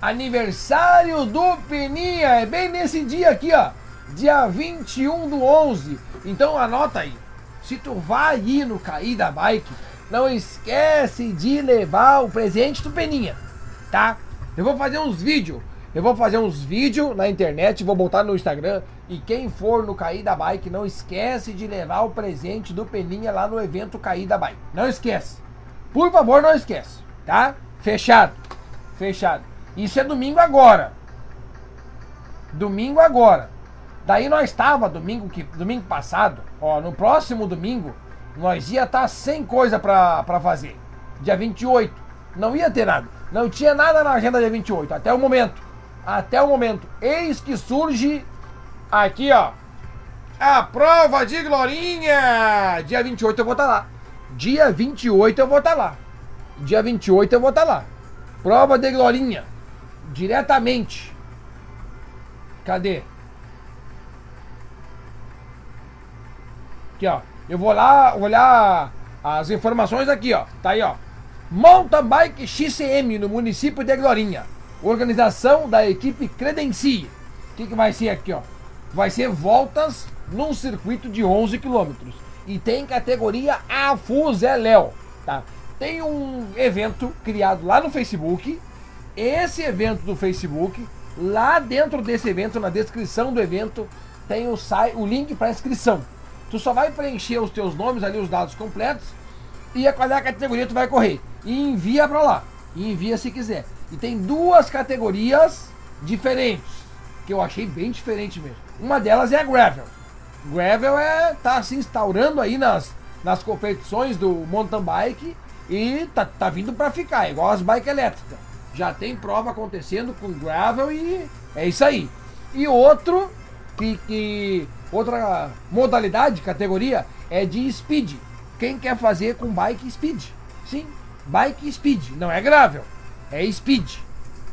Aniversário do Peninha, é bem nesse dia aqui, ó, dia 21 do 11. Então anota aí. Se tu vai ir no Cair da Bike, não esquece de levar o presente do Peninha, tá? Eu vou fazer uns vídeos. Eu vou fazer uns vídeos na internet, vou botar no Instagram. E quem for no Cair da Bike, não esquece de levar o presente do Peninha lá no evento Cair da Bike. Não esquece. Por favor, não esquece, tá? Fechado. Fechado. Isso é domingo agora. Domingo agora. Daí nós estava domingo que domingo passado, ó, no próximo domingo nós ia estar tá sem coisa pra fazer. Dia 28. Não ia ter nada. Não tinha nada na agenda dia 28, até o momento. Até o momento. Eis que surge aqui, ó. A prova de Glorinha! Dia 28 eu vou estar tá lá. Dia 28 eu vou estar tá lá. Dia 28 eu vou estar tá lá. Prova de Glorinha. Diretamente. Cadê? Aqui, ó. Eu vou lá olhar as informações aqui, ó. Tá aí, ó. Mountain Bike XCM no município de Glorinha. Organização da equipe Credencie. O que, que vai ser aqui, ó? Vai ser voltas num circuito de 11 quilômetros. E tem categoria Afuzeléu, tá? Tem um evento criado lá no Facebook. Esse evento do Facebook, lá dentro desse evento, na descrição do evento, tem o, o link para inscrição. Tu só vai preencher os teus nomes ali, os dados completos, e a qual é a categoria tu vai correr. E envia para lá. E envia se quiser. E tem duas categorias diferentes, que eu achei bem diferente mesmo. Uma delas é a gravel. Gravel é tá se instaurando aí nas, nas competições do mountain bike e tá, tá vindo para ficar, igual as bike elétricas. Já tem prova acontecendo com gravel e é isso aí. E outro que, que outra modalidade, categoria, é de speed. Quem quer fazer com bike speed? Sim, bike speed, não é gravel, é speed,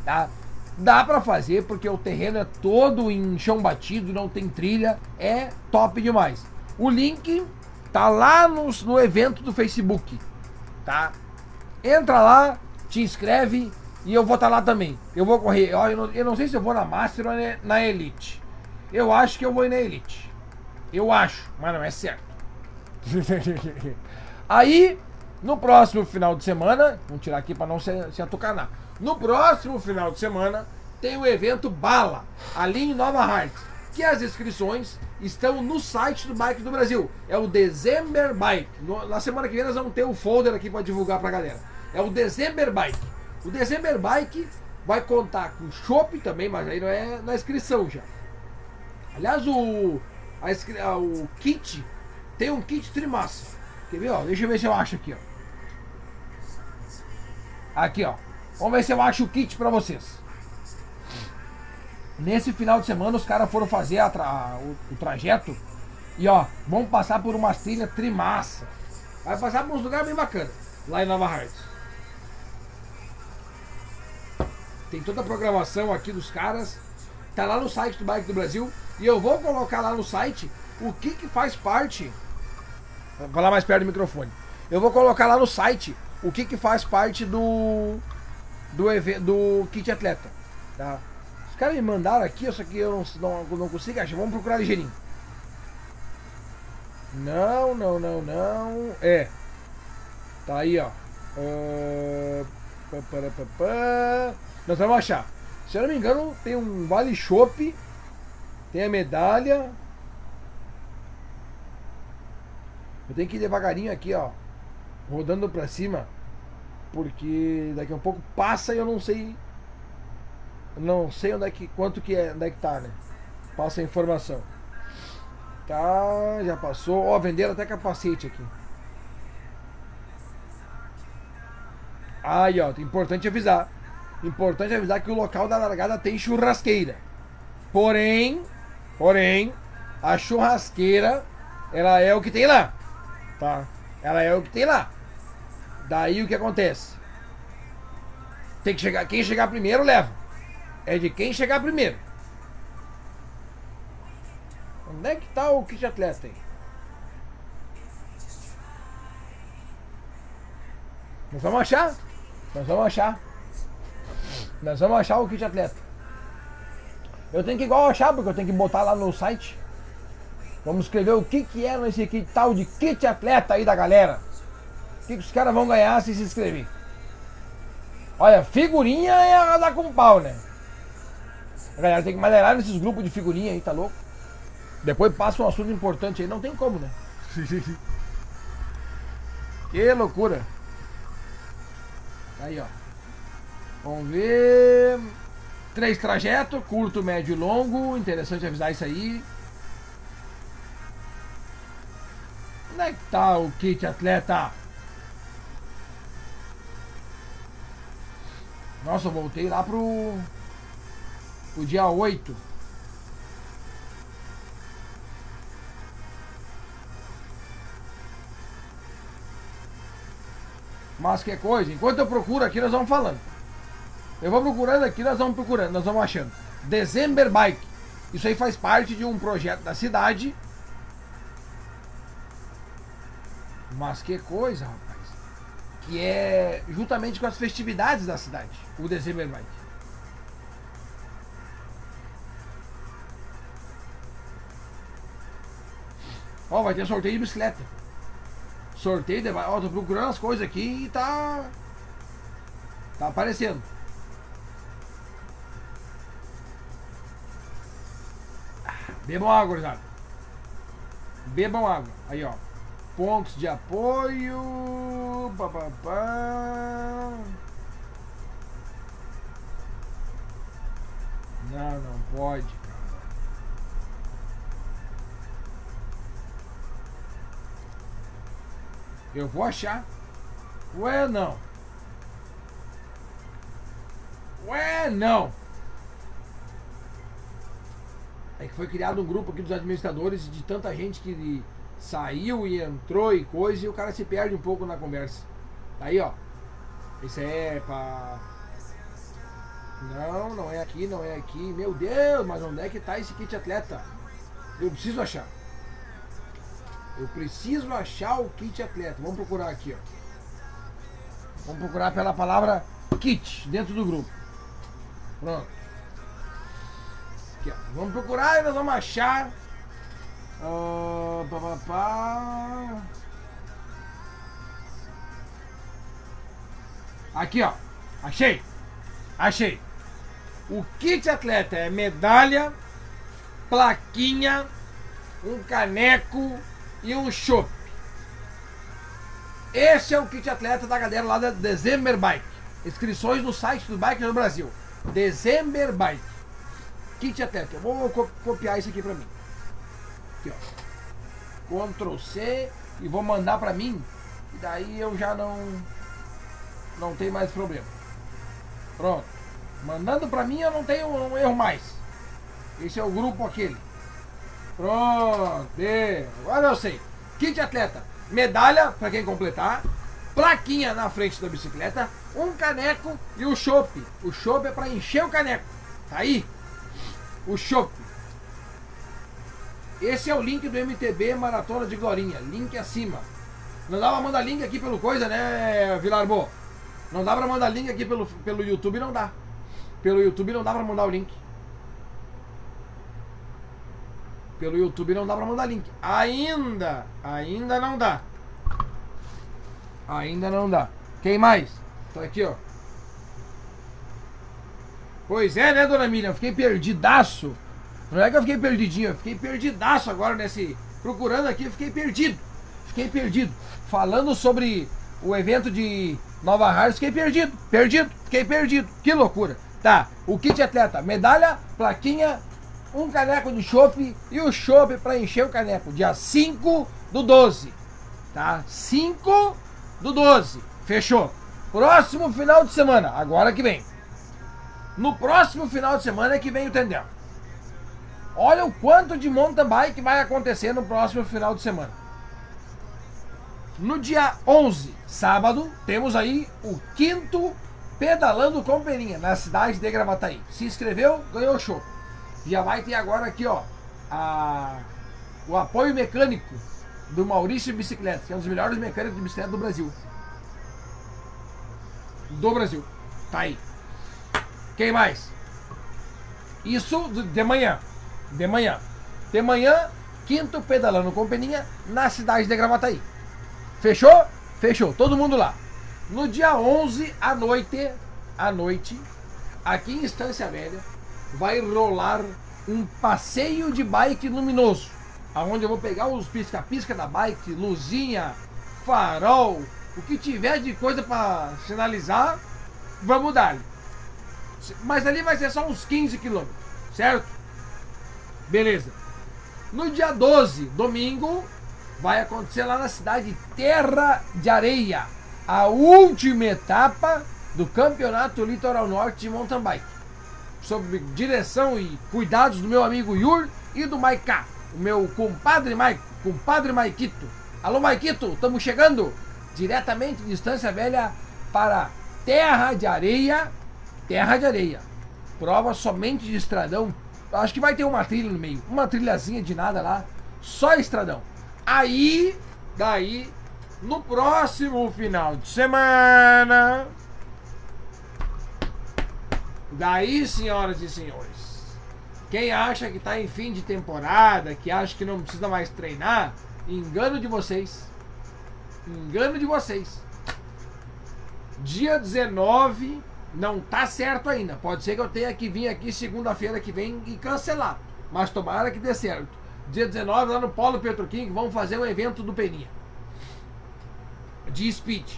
tá? Dá para fazer porque o terreno é todo em chão batido, não tem trilha, é top demais. O link tá lá no, no evento do Facebook, tá? Entra lá, te inscreve e eu vou estar tá lá também. Eu vou correr, eu não, eu não sei se eu vou na Master ou na Elite. Eu acho que eu vou ir na Elite. Eu acho, mas não é certo. Aí, no próximo final de semana, vamos tirar aqui para não se, se atucanar. No próximo final de semana, tem o evento Bala, ali em Nova Hartz, que as inscrições estão no site do Bike do Brasil. É o December Bike. No, na semana que vem nós vamos ter o folder aqui para divulgar para a galera. É o December Bike. O December Bike vai contar com chopp também, mas aí não é na inscrição já. Aliás, o, a, o kit tem um kit trimassa. Quer ver, ó? Deixa eu ver se eu acho aqui, ó. Aqui, ó. Vamos ver se eu acho o kit pra vocês. Nesse final de semana os caras foram fazer a tra o, trajeto e ó, vão passar por uma trilha trimassa. Vai passar por uns lugares bem bacanas lá em Nova Hartz. Tem toda a programação aqui dos caras. Tá lá no site do Bike do Brasil. E eu vou colocar lá no site o que, que faz parte. Vou falar mais perto do microfone. Eu vou colocar lá no site o que, que faz parte do. Do, do kit atleta. Tá? Os caras me mandaram aqui, isso aqui eu não, não, não consigo achar. Vamos procurar ligeirinho. Não, não, não, não. É. Tá aí, ó. Uh, Nós vamos achar. Se eu não me engano, tem um Vale Chopp. Tem a medalha. Eu tenho que ir devagarinho aqui, ó. Rodando pra cima. Porque daqui a um pouco passa e eu não sei. Não sei onde é que. quanto que é. Onde é que tá, né? Passa a informação. Tá, já passou. Ó, venderam até capacete aqui. Aí, ó, importante avisar. Importante avisar que o local da largada tem churrasqueira. Porém, porém, a churrasqueira, ela é o que tem lá. Tá? Ela é o que tem lá. Daí o que acontece? Tem que chegar, quem chegar primeiro leva. É de quem chegar primeiro. Onde é que tá o kit atleta aí? Nós vamos achar. Nós vamos achar. Nós vamos achar o kit atleta. Eu tenho que igual achar, porque eu tenho que botar lá no site. Vamos escrever o que, que é nesse kit, tal de kit atleta aí da galera. Que, os caras vão ganhar se se inscrever. Olha, figurinha é a dar com pau, né? A galera tem que maneirar nesses grupos de figurinha aí, tá louco? Depois passa um assunto importante aí, não tem como, né? que loucura. Aí, ó. Vamos ver. Três trajetos, curto, médio e longo. Interessante avisar isso aí. Onde é que tá o kit atleta? Nossa, eu voltei lá pro. pro dia 8. Mas que coisa, enquanto eu procuro aqui, nós vamos falando. Eu vou procurando aqui, nós vamos procurando, nós vamos achando. December Bike. Isso aí faz parte de um projeto da cidade. Mas que coisa, rapaz. Que é juntamente com as festividades da cidade, o December Bike. Ó, vai ter sorteio de bicicleta. Sorteio de. Ó, tô procurando as coisas aqui e tá. Tá aparecendo. Bebam água, gurizada. Bebam água. Aí, ó. Pontos de apoio. Bababá. Não, não pode, cara. Eu vou achar. Ué, não. Ué, não. É que foi criado um grupo aqui dos administradores de tanta gente que saiu e entrou e coisa, e o cara se perde um pouco na conversa. Aí, ó. Isso é pra. Não, não é aqui, não é aqui. Meu Deus, mas onde é que tá esse kit atleta? Eu preciso achar. Eu preciso achar o kit atleta. Vamos procurar aqui, ó. Vamos procurar pela palavra kit dentro do grupo. Pronto. Aqui, ó. Vamos procurar e nós vamos achar. Uh. Aqui, ó. Achei. Achei. O kit atleta é medalha, plaquinha, um caneco e um chopp. Esse é o kit atleta da galera lá da December Bike. Inscrições no site do Bike do Brasil. December Bike kit atleta. Vou copiar isso aqui pra mim. Aqui, ó. Ctrl C e vou mandar pra mim. E daí eu já não não tem mais problema. Pronto. Mandando pra mim eu não tenho um erro mais. Esse é o grupo aquele. Pronto. Agora eu sei. Kit atleta. Medalha para quem completar. Plaquinha na frente da bicicleta. Um caneco e o chope. O chope é para encher o caneco. Tá aí o chopp. Esse é o link do MTB Maratona de Glorinha. Link acima. Não dá pra mandar link aqui pelo coisa, né, Vilarbo? Não dá pra mandar link aqui pelo, pelo YouTube, não dá. Pelo YouTube não dá pra mandar o link. Pelo YouTube não dá pra mandar link. Ainda, ainda não dá. Ainda não dá. Quem mais? Tá aqui, ó. Pois é, né, dona Miriam? Fiquei perdidaço. Não é que eu fiquei perdidinho, eu fiquei perdidaço agora nesse. Procurando aqui, eu fiquei perdido. Fiquei perdido. Falando sobre o evento de Nova Hartz, fiquei perdido. Perdido, fiquei perdido. Que loucura. Tá, o kit atleta, medalha, plaquinha, um caneco de chope e o chope para encher o caneco. Dia 5 do 12. Tá? 5 do 12. Fechou. Próximo final de semana, agora que vem. No próximo final de semana é que vem o Tendel. Olha o quanto de mountain bike vai acontecer no próximo final de semana. No dia 11, sábado, temos aí o quinto Pedalando com Peninha, na cidade de Gravataí. Se inscreveu, ganhou show. Já vai ter agora aqui, ó, a o apoio mecânico do Maurício Bicicletas, que é um dos melhores mecânicos de bicicleta do Brasil. Do Brasil. Tá aí. Quem mais? Isso de manhã. De manhã. De manhã, quinto pedalando com peninha na cidade de Gravataí. Fechou? Fechou. Todo mundo lá. No dia 11 à noite, à noite, aqui em Estância Velha, vai rolar um passeio de bike luminoso, aonde eu vou pegar os pisca-pisca da bike, luzinha, farol, o que tiver de coisa para sinalizar, vamos dar. Mas ali vai ser só uns 15 quilômetros, certo? Beleza. No dia 12, domingo, vai acontecer lá na cidade Terra de Areia, a última etapa do Campeonato Litoral Norte de Mountain Bike. Sob direção e cuidados do meu amigo Yur e do Maiká, o meu compadre Mike, compadre Maikito. Alô Maikito, estamos chegando diretamente de Distância Velha para Terra de Areia, Terra de Areia. Prova somente de estradão. Acho que vai ter uma trilha no meio, uma trilhazinha de nada lá, só estradão. Aí, daí, no próximo final de semana, Daí, senhoras e senhores, quem acha que está em fim de temporada, que acha que não precisa mais treinar, engano de vocês. Engano de vocês. Dia 19 não tá certo ainda. Pode ser que eu tenha que vir aqui segunda-feira que vem e cancelar. Mas tomara que dê certo. Dia 19 lá no Polo Petro King vamos fazer um evento do Peninha. De speed.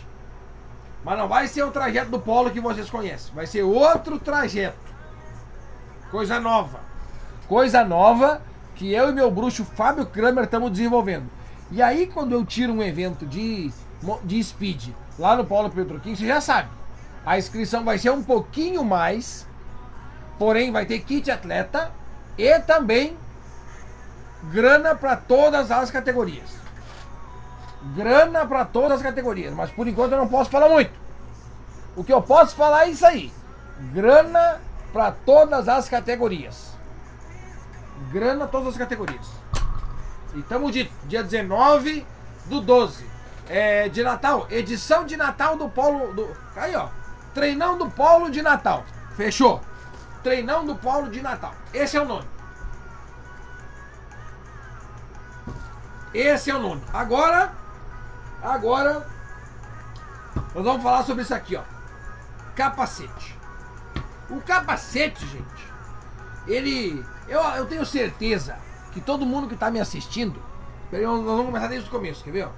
Mas não vai ser o trajeto do polo que vocês conhecem. Vai ser outro trajeto. Coisa nova. Coisa nova que eu e meu bruxo Fábio Kramer estamos desenvolvendo. E aí, quando eu tiro um evento de, de speed lá no Polo Petroquim, você já sabe. A inscrição vai ser um pouquinho mais. Porém, vai ter kit atleta e também grana para todas as categorias grana para todas as categorias, mas por enquanto eu não posso falar muito. O que eu posso falar é isso aí: grana para todas as categorias. Grana todas as categorias. E estamos de dia 19 do 12. É, de Natal, edição de Natal do Polo. Do, aí, ó. Treinão do Polo de Natal. Fechou. Treinão do Polo de Natal. Esse é o nome. Esse é o nome. Agora Agora, nós vamos falar sobre isso aqui, ó. Capacete. O capacete, gente, ele. Eu, eu tenho certeza que todo mundo que está me assistindo. Peraí, nós vamos começar desde o começo, quer ver? Ó?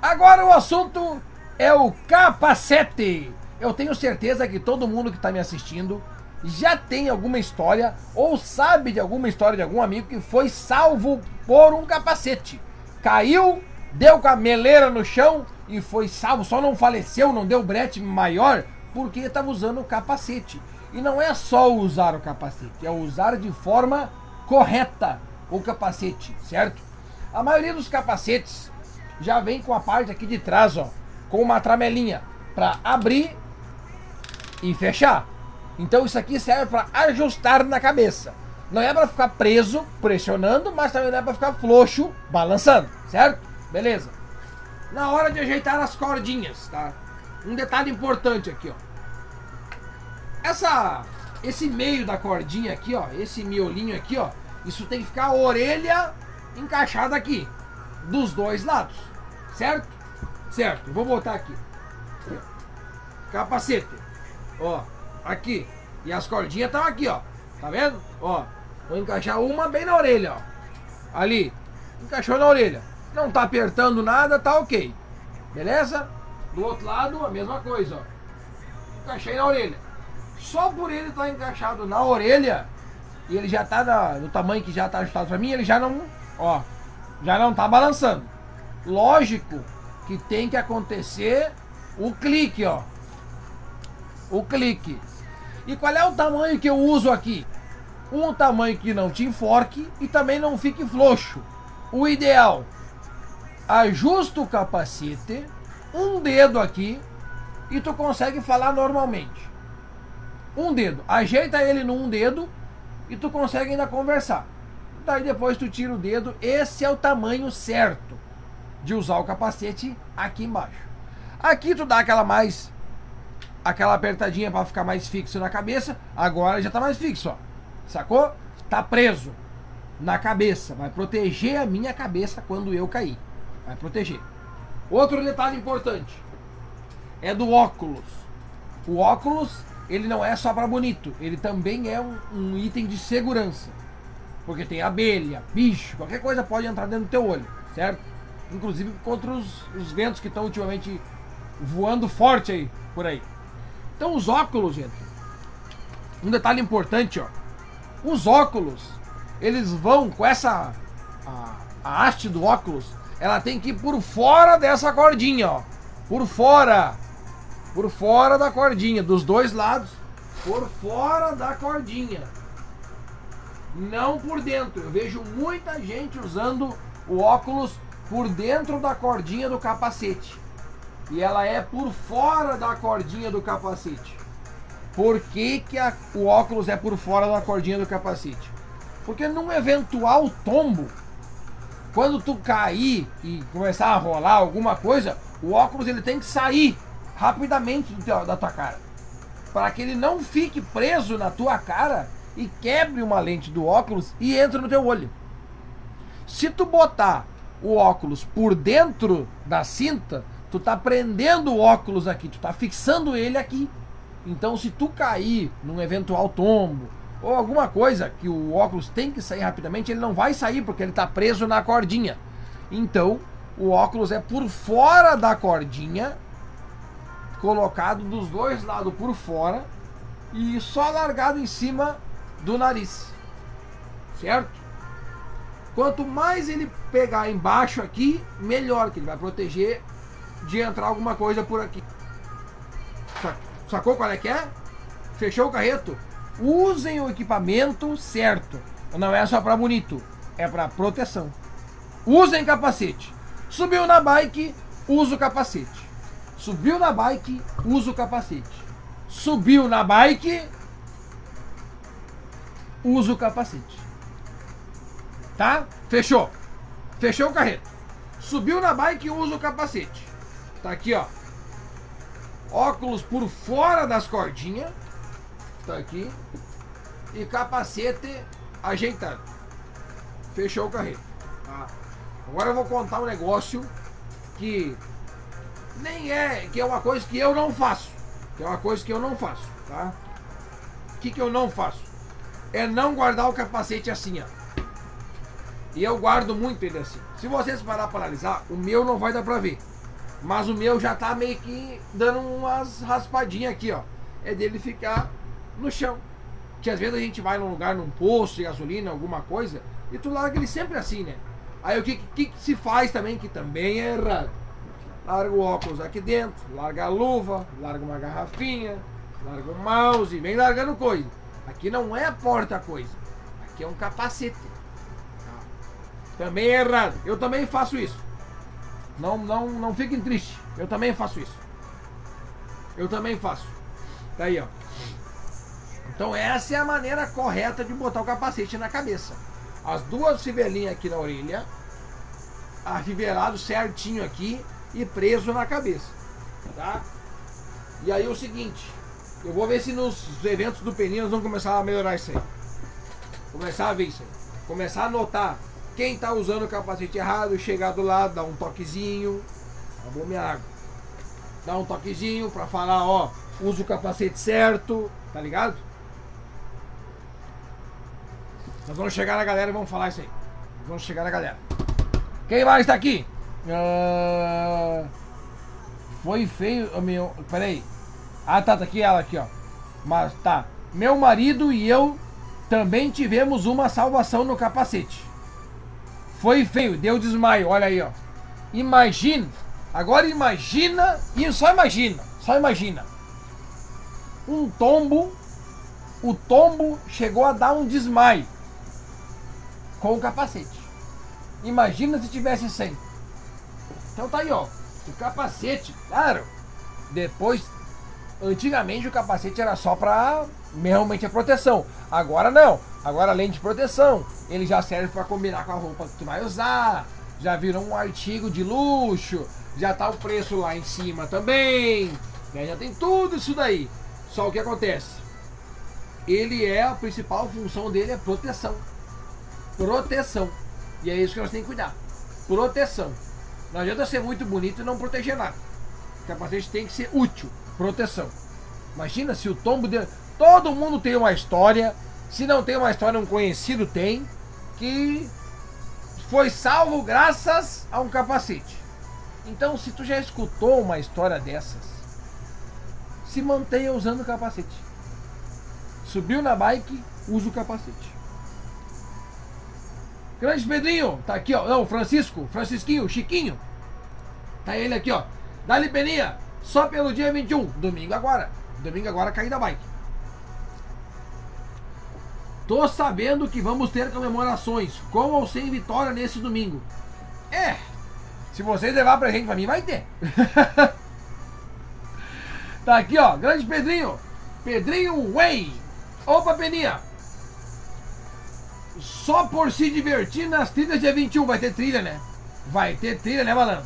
Agora o assunto é o capacete. Eu tenho certeza que todo mundo que está me assistindo já tem alguma história ou sabe de alguma história de algum amigo que foi salvo por um capacete caiu, deu com a meleira no chão e foi salvo. Só não faleceu, não deu brete maior, porque estava usando o capacete. E não é só usar o capacete, é usar de forma correta o capacete, certo? A maioria dos capacetes já vem com a parte aqui de trás, ó, com uma tramelinha para abrir e fechar. Então isso aqui serve para ajustar na cabeça. Não é para ficar preso, pressionando, mas também não é para ficar frouxo, balançando, certo? Beleza. Na hora de ajeitar as cordinhas, tá? Um detalhe importante aqui, ó. Essa, esse meio da cordinha aqui, ó, esse miolinho aqui, ó, isso tem que ficar a orelha encaixada aqui, dos dois lados, certo? Certo. Vou botar aqui. Capacete, ó, aqui. E as cordinhas estão aqui, ó. Tá vendo? Ó, Vou encaixar uma bem na orelha, ó. Ali. Encaixou na orelha. Não tá apertando nada, tá ok. Beleza? Do outro lado, a mesma coisa, ó. Encaixei na orelha. Só por ele estar tá encaixado na orelha, e ele já tá na, no tamanho que já tá ajustado pra mim, ele já não, ó, já não tá balançando. Lógico que tem que acontecer o clique, ó. O clique. E qual é o tamanho que eu uso aqui? um tamanho que não te enforque e também não fique frouxo. O ideal, ajusta o capacete, um dedo aqui e tu consegue falar normalmente. Um dedo, ajeita ele num dedo e tu consegue ainda conversar. Daí depois tu tira o dedo. Esse é o tamanho certo de usar o capacete aqui embaixo. Aqui tu dá aquela mais aquela apertadinha para ficar mais fixo na cabeça. Agora já tá mais fixo, ó. Sacou? Tá preso na cabeça. Vai proteger a minha cabeça quando eu cair. Vai proteger. Outro detalhe importante é do óculos. O óculos, ele não é só para bonito, ele também é um, um, item de segurança. Porque tem abelha, bicho, qualquer coisa pode entrar dentro do teu olho, certo? Inclusive contra os, os ventos que estão ultimamente voando forte aí, por aí. Então os óculos, gente. Um detalhe importante, ó. Os óculos, eles vão com essa a, a haste do óculos, ela tem que ir por fora dessa cordinha, ó. Por fora por fora da cordinha, dos dois lados, por fora da cordinha. Não por dentro. Eu vejo muita gente usando o óculos por dentro da cordinha do capacete. E ela é por fora da cordinha do capacete. Por que, que a, o óculos é por fora da cordinha do capacete? Porque num eventual tombo, quando tu cair e começar a rolar alguma coisa, o óculos ele tem que sair rapidamente teu, da tua cara. Para que ele não fique preso na tua cara e quebre uma lente do óculos e entre no teu olho. Se tu botar o óculos por dentro da cinta, tu tá prendendo o óculos aqui, tu tá fixando ele aqui. Então se tu cair num eventual tombo ou alguma coisa que o óculos tem que sair rapidamente, ele não vai sair porque ele tá preso na cordinha. Então, o óculos é por fora da cordinha colocado dos dois lados por fora e só largado em cima do nariz. Certo? Quanto mais ele pegar embaixo aqui, melhor, que ele vai proteger de entrar alguma coisa por aqui. Sacou qual é que é? Fechou o carreto? Usem o equipamento certo. Não é só para bonito, é para proteção. Usem capacete. Subiu na bike, usa o capacete. Subiu na bike, usa o capacete. Subiu na bike, usa o capacete. Tá? Fechou. Fechou o carreto. Subiu na bike, usa o capacete. Tá aqui, ó. Óculos por fora das cordinhas. Tá aqui. E capacete ajeitado. Fechou o carreto. Tá? Agora eu vou contar um negócio que nem é, que é uma coisa que eu não faço. Que é uma coisa que eu não faço, tá? O que, que eu não faço? É não guardar o capacete assim, ó. E eu guardo muito ele assim. Se vocês parar para analisar, o meu não vai dar pra ver. Mas o meu já tá meio que dando umas raspadinhas aqui, ó. É dele ficar no chão. Que às vezes a gente vai num lugar, num posto de gasolina, alguma coisa, e tu larga ele sempre assim, né? Aí o que, que, que se faz também, que também é errado larga o óculos aqui dentro, larga a luva, larga uma garrafinha, larga o mouse, vem largando coisa. Aqui não é porta-coisa, aqui é um capacete. Também é errado. Eu também faço isso. Não, não, não fiquem tristes. Eu também faço isso. Eu também faço. Tá aí, ó. Então essa é a maneira correta de botar o capacete na cabeça. As duas fivelinhas aqui na orelha, afivelado certinho aqui, e preso na cabeça. Tá? E aí o seguinte, eu vou ver se nos eventos do Peninha nós vamos começar a melhorar isso aí. Começar a ver isso aí. Começar a notar quem está usando o capacete errado, chegar do lado, dar um toquezinho. Acabou minha água. Dá um toquezinho para falar, ó, usa o capacete certo, tá ligado? Nós vamos chegar na galera e vamos falar isso aí. vamos chegar na galera. Quem mais está aqui? Uh, foi feio. Meu, peraí. Ah, tá, tá aqui ela aqui, ó. Mas tá. Meu marido e eu também tivemos uma salvação no capacete. Foi feio, deu desmaio, olha aí, ó. Imagina. Agora imagina, e só imagina, só imagina. Um tombo, o tombo chegou a dar um desmaio com o capacete. Imagina se tivesse sem. Então tá aí, ó. O capacete, claro. Depois, antigamente o capacete era só pra realmente a proteção. Agora não. Agora, além de proteção, ele já serve para combinar com a roupa que tu vai usar. Já virou um artigo de luxo. Já tá o preço lá em cima também. Né? Já tem tudo isso daí. Só o que acontece? Ele é a principal função dele é proteção. Proteção. E é isso que nós temos que cuidar. Proteção. Não adianta ser muito bonito e não proteger nada. O capacete tem que ser útil. Proteção. Imagina se o tombo dele. Todo mundo tem uma história. Se não tem uma história, um conhecido tem. Que foi salvo graças a um capacete. Então, se tu já escutou uma história dessas, se mantenha usando o capacete. Subiu na bike, usa o capacete. Grande Pedrinho, tá aqui, ó. Não, Francisco, Francisquinho, Chiquinho. Tá ele aqui, ó. Dali Peninha, só pelo dia 21. Domingo agora. Domingo agora cair da bike. Tô sabendo que vamos ter comemorações, com ou sem vitória nesse domingo. É, se vocês levar presente pra mim, vai ter. tá aqui, ó, grande Pedrinho. Pedrinho Way. Opa, Peninha. Só por se divertir nas trilhas dia 21 vai ter trilha, né? Vai ter trilha, né, malandro?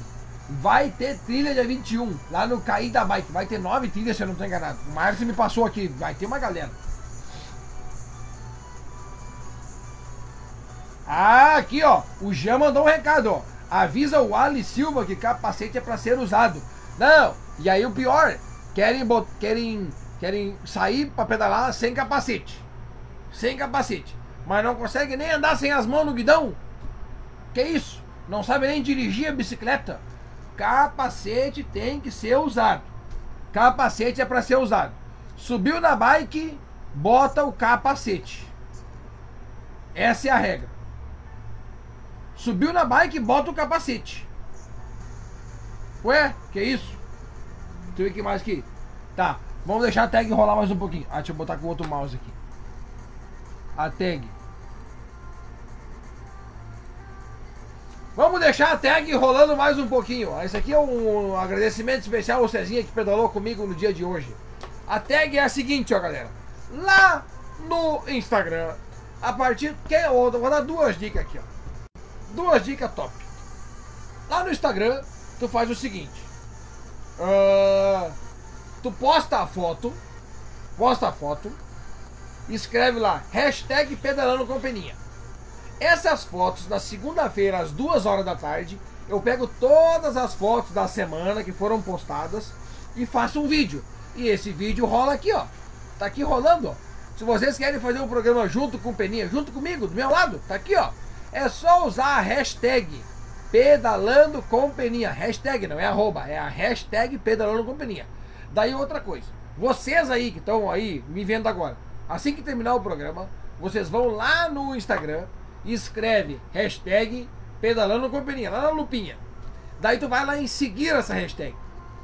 Vai ter trilha dia 21, lá no Caí da Bike. Vai ter nove trilhas, se eu não estou enganado. O Márcio me passou aqui, vai ter uma galera. Ah, aqui ó, o Jean mandou um recado, ó. Avisa o Ali Silva que capacete é para ser usado. Não, e aí o pior, querem, querem, querem sair para pedalar sem capacete. Sem capacete. Mas não consegue nem andar sem as mãos no guidão. Que isso? Não sabe nem dirigir a bicicleta. Capacete tem que ser usado. Capacete é para ser usado. Subiu na bike, bota o capacete. Essa é a regra. Subiu na bike, bota o capacete. Ué, que isso? Ver o que mais aqui. Tá, vamos deixar a tag rolar mais um pouquinho. Ah, deixa eu botar com outro mouse aqui. A tag. Vamos deixar a tag rolando mais um pouquinho. Esse aqui é um agradecimento especial ao Cezinha que pedalou comigo no dia de hoje. A tag é a seguinte, ó, galera. Lá no Instagram, a partir. Que, vou dar duas dicas aqui, ó. Duas dicas top. Lá no Instagram, tu faz o seguinte. Uh, tu posta a foto. Posta a foto. Escreve lá, hashtag pedalando com peninha. Essas fotos, na segunda-feira, às duas horas da tarde, eu pego todas as fotos da semana que foram postadas e faço um vídeo. E esse vídeo rola aqui, ó. Tá aqui rolando, ó. Se vocês querem fazer um programa junto com o Peninha, junto comigo, do meu lado, tá aqui, ó. É só usar a hashtag pedalando com peninha. Hashtag não é arroba, é a hashtag pedalando com peninha. Daí outra coisa. Vocês aí que estão aí me vendo agora, assim que terminar o programa, vocês vão lá no Instagram e escreve hashtag pedalando com peninha, lá na lupinha. Daí tu vai lá em seguir essa hashtag.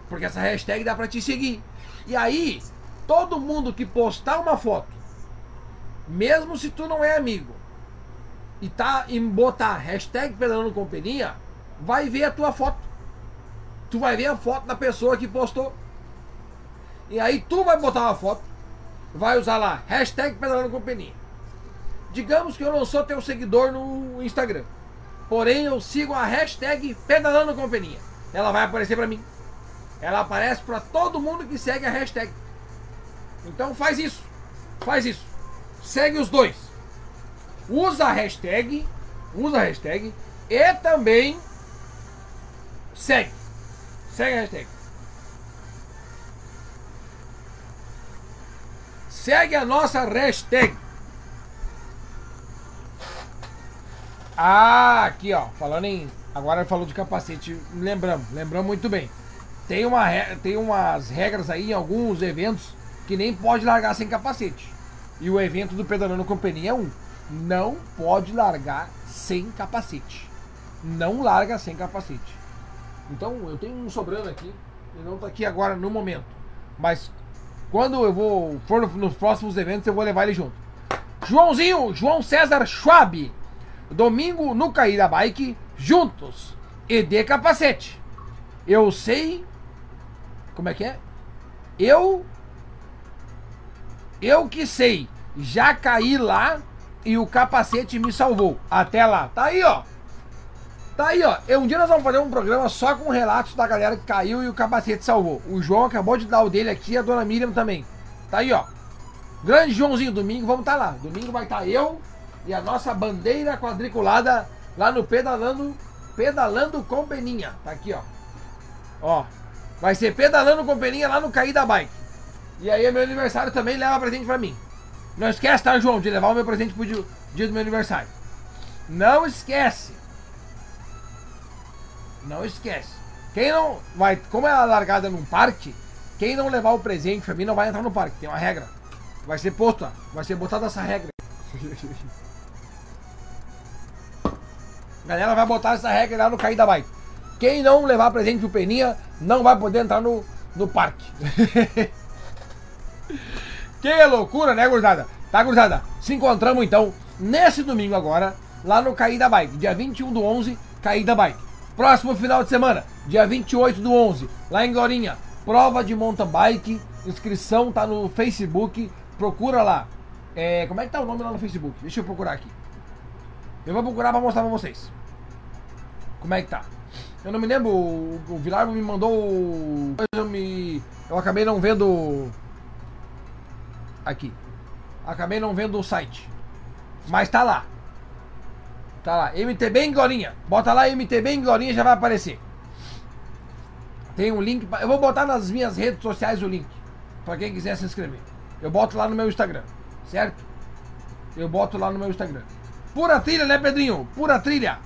Porque essa hashtag dá pra te seguir. E aí, todo mundo que postar uma foto, mesmo se tu não é amigo, e tá em botar hashtag pedalando companhia, vai ver a tua foto. Tu vai ver a foto da pessoa que postou. E aí tu vai botar uma foto, vai usar lá, hashtag pedalando companhia. Digamos que eu não sou teu seguidor no Instagram. Porém, eu sigo a hashtag pedalando companhia. Ela vai aparecer para mim. Ela aparece para todo mundo que segue a hashtag. Então faz isso. Faz isso. Segue os dois usa a hashtag, usa a hashtag e também segue. Segue a hashtag. Segue a nossa hashtag. Ah, aqui ó, falando em. Agora falou de capacete, lembramos, lembramos muito bem. Tem, uma, tem umas regras aí em alguns eventos que nem pode largar sem capacete. E o evento do Pedalando Companhia é um não pode largar sem capacete. Não larga sem capacete. Então eu tenho um sobrando aqui, e não está aqui agora no momento. Mas quando eu vou for nos próximos eventos, eu vou levar ele junto. Joãozinho, João César Schwab. Domingo no Caída Bike, juntos. E de capacete. Eu sei. Como é que é? Eu. Eu que sei. Já caí lá e o capacete me salvou. Até lá. Tá aí, ó. Tá aí, ó. Um dia nós vamos fazer um programa só com relatos da galera que caiu e o capacete salvou. O João acabou de dar o dele aqui e a dona Miriam também. Tá aí, ó. Grande Joãozinho, domingo vamos estar tá lá. Domingo vai estar tá eu e a nossa bandeira quadriculada lá no pedalando, pedalando com peninha. Tá aqui, ó. Ó. Vai ser pedalando com peninha lá no Caí da Bike. E aí, meu aniversário também leva presente pra mim. Não esquece, tá, João, de levar o meu presente pro dia, dia do meu aniversário. Não esquece. Não esquece. Quem não vai, como é a largada num parque, quem não levar o presente pra mim não vai entrar no parque. Tem uma regra. Vai ser posto, vai ser botada essa regra. Galera vai botar essa regra lá no cair da bike. Quem não levar presente pro Peninha não vai poder entrar no, no parque. que loucura, né, gurizada? Tá, gurizada? Se encontramos então nesse domingo agora, lá no Caí da Bike, dia 21 do 11, Caí da Bike. Próximo final de semana, dia 28 do 11, lá em Glorinha, prova de mountain bike, inscrição tá no Facebook, procura lá. É, como é que tá o nome lá no Facebook? Deixa eu procurar aqui. Eu vou procurar pra mostrar pra vocês. Como é que tá? Eu não me lembro, o, o Vilar me mandou. Eu, me, eu acabei não vendo. Aqui. Acabei não vendo o site. Mas tá lá. Tá lá. MTB em Gorinha. Bota lá MTB em Gorinha já vai aparecer. Tem um link. Eu vou botar nas minhas redes sociais o link. Pra quem quiser se inscrever. Eu boto lá no meu Instagram. Certo? Eu boto lá no meu Instagram. Pura trilha, né, Pedrinho? Pura trilha.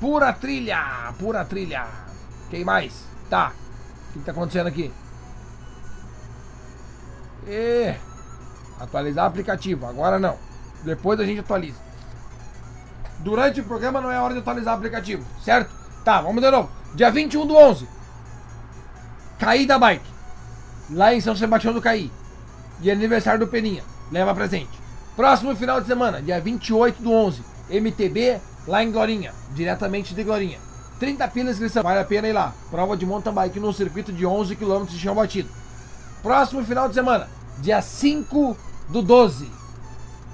Pura trilha. Pura trilha. Quem mais? Tá. O que tá acontecendo aqui? E... Atualizar aplicativo. Agora não. Depois a gente atualiza. Durante o programa não é hora de atualizar aplicativo, certo? Tá, vamos de novo. Dia 21 do 11. Caí da bike. Lá em São Sebastião do Caí. E aniversário do Peninha. Leva presente. Próximo final de semana, dia 28 do 11. MTB lá em Glorinha. Diretamente de Glorinha. 30 pilas inscrição. Vale a pena ir lá. Prova de mountain bike no circuito de 11 km de chão batido. Próximo final de semana, dia 5 do 12.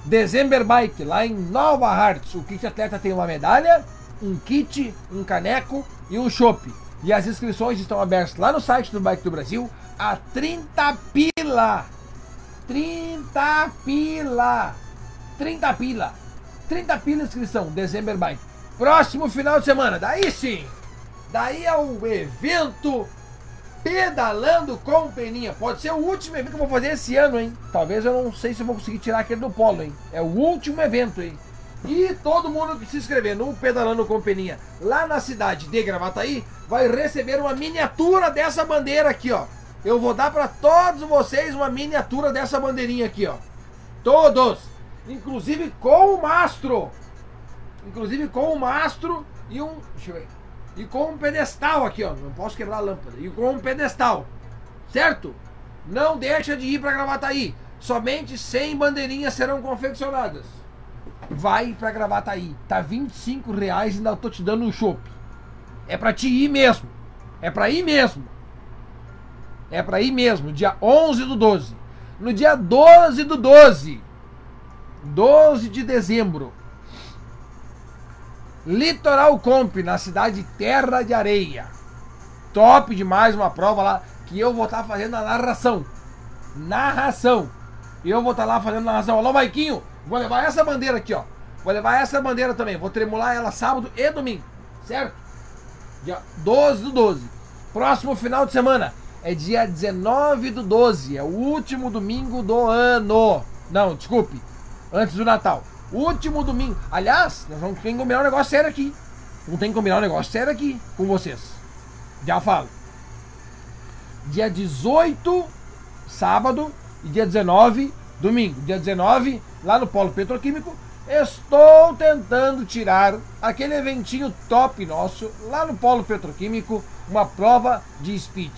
December Bike, lá em Nova Hartz. O kit atleta tem uma medalha, um kit, um caneco e um chopp. E as inscrições estão abertas lá no site do Bike do Brasil a 30 pila. 30 pila. 30 pila. 30 pila inscrição, December Bike. Próximo final de semana, daí sim. Daí é o evento Pedalando com Peninha. Pode ser o último evento que eu vou fazer esse ano, hein? Talvez eu não sei se eu vou conseguir tirar aquele do polo, hein? É o último evento, hein? E todo mundo que se inscrever no Pedalando com Peninha lá na cidade de Gravataí vai receber uma miniatura dessa bandeira aqui, ó. Eu vou dar para todos vocês uma miniatura dessa bandeirinha aqui, ó. Todos! Inclusive com o mastro. Inclusive com o mastro e um. Deixa eu ver e com um pedestal aqui, ó. Não posso quebrar a lâmpada. E com um pedestal. Certo? Não deixa de ir para Gravataí. Somente 100 bandeirinhas serão confeccionadas. Vai para Gravataí. Tá 25 reais e ainda tô te dando um chopp. É para te ir mesmo. É para ir mesmo. É para ir mesmo. Dia 11 do 12. No dia 12 do 12. 12 de dezembro Litoral Comp, na cidade Terra de Areia. Top demais uma prova lá que eu vou estar tá fazendo a narração. Narração. Eu vou estar tá lá fazendo narração. Alô, Maiquinho, vou levar essa bandeira aqui, ó. Vou levar essa bandeira também. Vou tremular ela sábado e domingo. Certo? Dia 12 do 12. Próximo final de semana é dia 19 do 12. É o último domingo do ano. Não, desculpe. Antes do Natal. Último domingo. Aliás, nós vamos ter que combinar um negócio sério aqui. Vamos ter que combinar um negócio sério aqui com vocês. Já falo. Dia 18, sábado, e dia 19, domingo. Dia 19, lá no Polo Petroquímico, estou tentando tirar aquele eventinho top nosso, lá no Polo Petroquímico, uma prova de speed.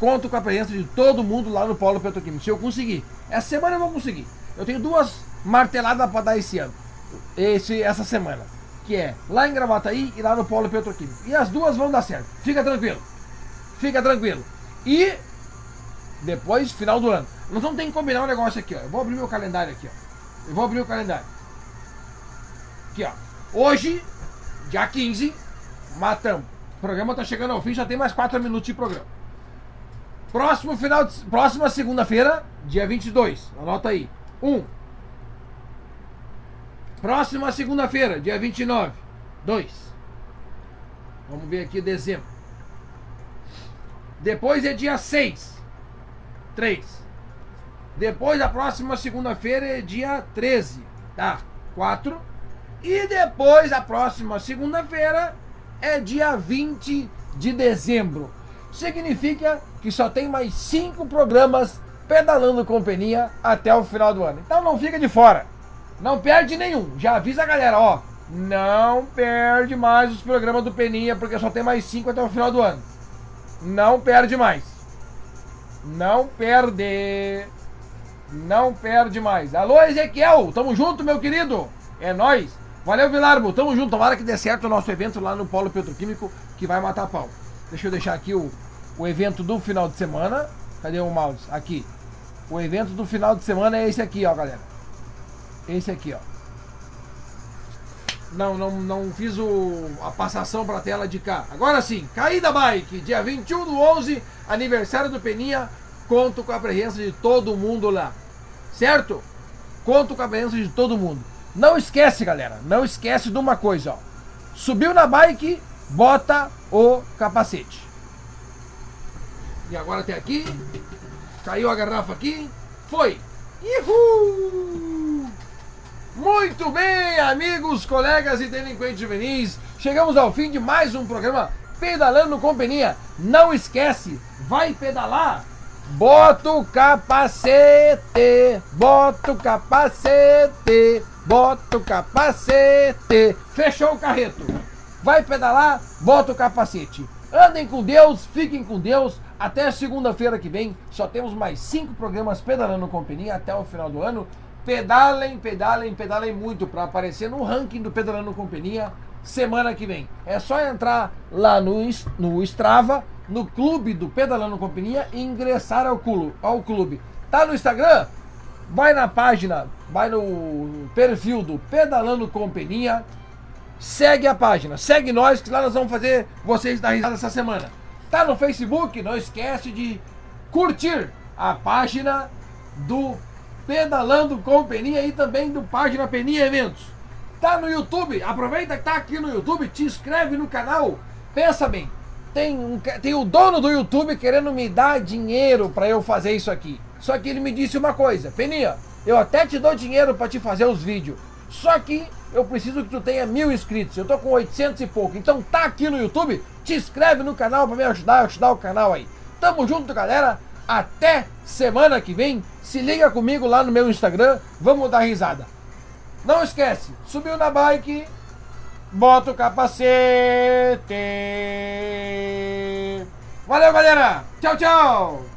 Conto com a presença de todo mundo lá no Polo Petroquímico. Se eu conseguir. Essa semana eu vou conseguir. Eu tenho duas martelada para dar esse ano. Esse, essa semana. Que é lá em Gravataí e lá no Polo Petroquímico. E as duas vão dar certo. Fica tranquilo. Fica tranquilo. E depois, final do ano. Nós vamos ter que combinar um negócio aqui, ó. Eu vou abrir meu calendário aqui, ó. Eu vou abrir o calendário. Aqui, ó. Hoje, dia 15, matamos. O programa tá chegando ao fim, já tem mais 4 minutos de programa. Próximo final de, próxima segunda-feira, dia 22. Anota aí. 1. Próxima segunda-feira, dia 29. 2. Vamos ver aqui dezembro. Depois é dia 6. 3. Depois a próxima segunda-feira é dia 13. Tá? 4. E depois a próxima segunda-feira é dia 20 de dezembro. Significa que só tem mais 5 programas pedalando com Peninha até o final do ano. Então não fica de fora. Não perde nenhum. Já avisa a galera, ó. Não perde mais os programas do Peninha, porque só tem mais 5 até o final do ano. Não perde mais. Não perde. Não perde mais. Alô, Ezequiel. Tamo junto, meu querido. É nós. Valeu, Vilarbo. Tamo junto. Tomara que dê certo o nosso evento lá no Polo Petroquímico, que vai matar pau. Deixa eu deixar aqui o, o evento do final de semana. Cadê o mouse? Aqui. O evento do final de semana é esse aqui, ó, galera. Esse aqui, ó. Não, não, não fiz o, a passação para a tela de cá. Agora sim, Caída Bike, dia 21 do 11, aniversário do Peninha. Conto com a presença de todo mundo lá. Certo? Conto com a presença de todo mundo. Não esquece, galera. Não esquece de uma coisa, ó. Subiu na bike, bota o capacete. E agora até aqui. Caiu a garrafa aqui. Foi. Uhul! Muito bem, amigos, colegas e delinquentes juvenis. Chegamos ao fim de mais um programa Pedalando com Peninha. Não esquece, vai pedalar? Bota o capacete, bota o capacete, bota o capacete. Fechou o carreto. Vai pedalar? Bota o capacete. Andem com Deus, fiquem com Deus. Até segunda-feira que vem. Só temos mais cinco programas pedalando com Peninha até o final do ano. Pedalem, pedalem, pedalem muito para aparecer no ranking do Pedalando com Peninha semana que vem. É só entrar lá no, no Strava, no clube do Pedalando com Peninha e ingressar ao clube, ao clube. Tá no Instagram? Vai na página, vai no perfil do Pedalando com Peninha. Segue a página, segue nós que lá nós vamos fazer vocês dar risada essa semana. Tá no Facebook? Não esquece de curtir a página do Pedalando com Peninha e também do página Peninha Eventos. Tá no YouTube? Aproveita que tá aqui no YouTube, te inscreve no canal. Pensa bem, tem, um, tem o dono do YouTube querendo me dar dinheiro para eu fazer isso aqui. Só que ele me disse uma coisa, Peninha, eu até te dou dinheiro para te fazer os vídeos. Só que eu preciso que tu tenha mil inscritos. Eu tô com 800 e pouco. Então tá aqui no YouTube, te inscreve no canal para me ajudar, ajudar o canal aí. Tamo junto, galera. Até semana que vem. Se liga comigo lá no meu Instagram. Vamos dar risada. Não esquece, subiu na bike, bota o capacete. Valeu, galera. Tchau, tchau.